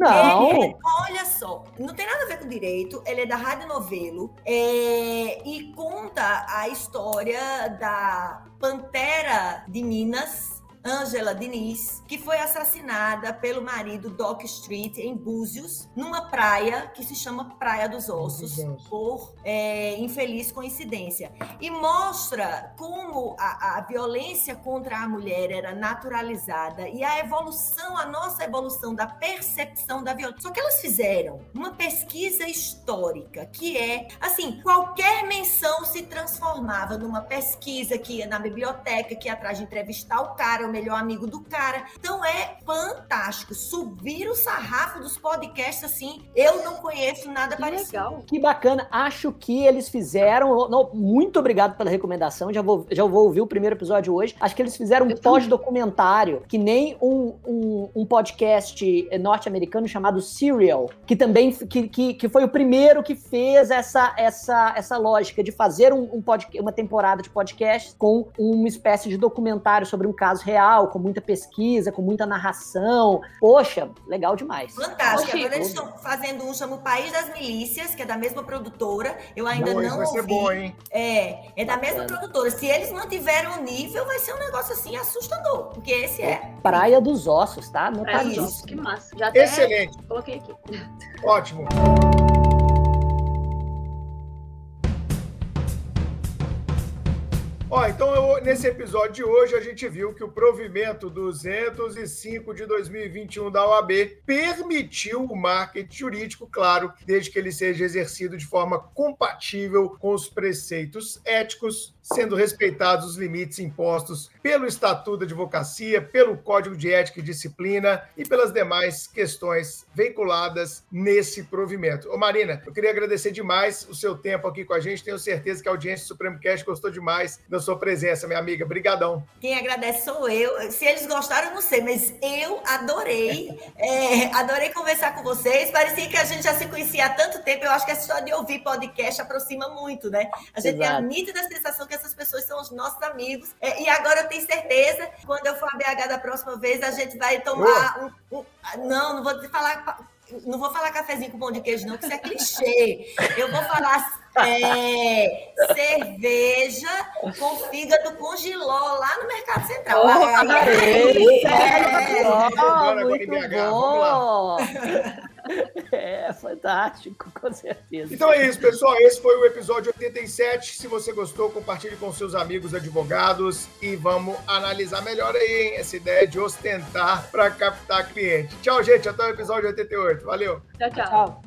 Não. Ele é- olha só, não tem nada a ver com direito, ele é da Rádio Novelo é, e conta a história da Pantera de Minas, Ângela Diniz, que foi assassinada pelo marido Doc Street em Búzios, numa praia que se chama Praia dos Ossos, Dos Ossos. por é, infeliz coincidência. E mostra como a, a violência contra a mulher era naturalizada e a evolução, a nossa evolução da percepção da violência. Só que elas fizeram uma pesquisa histórica que é, assim, qualquer menção se transformava numa pesquisa que ia na biblioteca, que ia atrás de entrevistar o cara, o melhor amigo do cara. Então é fantástico. Subir o sarrafo dos podcasts assim, eu não conheço nada Que parecido. legal. Que bacana. Acho que eles fizeram. não, muito obrigado pela recomendação. Já vou, já vou ouvir o primeiro episódio hoje. Acho que eles fizeram um pós-documentário, que nem um, um, um podcast norte-americano chamado Serial, que também que, que, que foi o primeiro que fez essa, essa, essa lógica de fazer um, um podcast, uma temporada de podcast com uma espécie de documentário sobre um caso real, com muita pesquisa, com muita narração. Poxa, legal demais. Fantástico. Agora eles estão fazendo um, chama o País das Milícias, que é da mesma produtora. Eu ainda Boa, isso não vai ouvi. ser bom, hein? É, é da mesma Bacana. produtora. Se eles mantiverem o nível, vai ser um negócio assim assustador. Porque esse é. Praia dos Ossos, tá? É, Anotadíssimo. nossa, que massa. Já até Excelente, coloquei aqui. ótimo. Ó, então eu- nesse episódio de hoje a gente viu que o provimento 205 de 2021 da OAB permitiu o marketing jurídico, claro, desde que ele seja exercido de forma compatível com os preceitos éticos, sendo respeitados os limites impostos pelo Estatuto da Advocacia, pelo Código de Ética e Disciplina e pelas demais questões veiculadas nesse provimento. Ô Marina, eu queria agradecer demais o seu tempo aqui com a gente. Tenho certeza que a audiência do Supremo Cast gostou demais da sua presença, minha amiga. Brigadão. Quem agradece sou eu. Se eles gostaram, não sei, mas eu adorei. É, adorei conversar com vocês. Parecia que a gente já se conhecia há tanto tempo. Eu acho que essa história de ouvir podcast aproxima muito, né? A gente tem a Exato. nítida sensação que essas pessoas são os nossos amigos. É, e agora eu tenho certeza, quando eu for a BH da próxima vez, a gente vai tomar um. um- não, não vou te falar. Não vou falar cafezinho com pão de queijo, não, que isso é clichê. Eu vou falar é, cerveja com fígado com giló lá no Mercado Central. Oh, adorei! É. Agora em muito bom! É, fantástico, com certeza. Então é isso, pessoal. Esse foi o episódio 87. Se você gostou, compartilhe com seus amigos advogados e vamos analisar melhor aí, hein? Essa ideia de ostentar para captar cliente. Tchau, gente. Até o episódio 88. Valeu. Tchau, tchau. Tchau.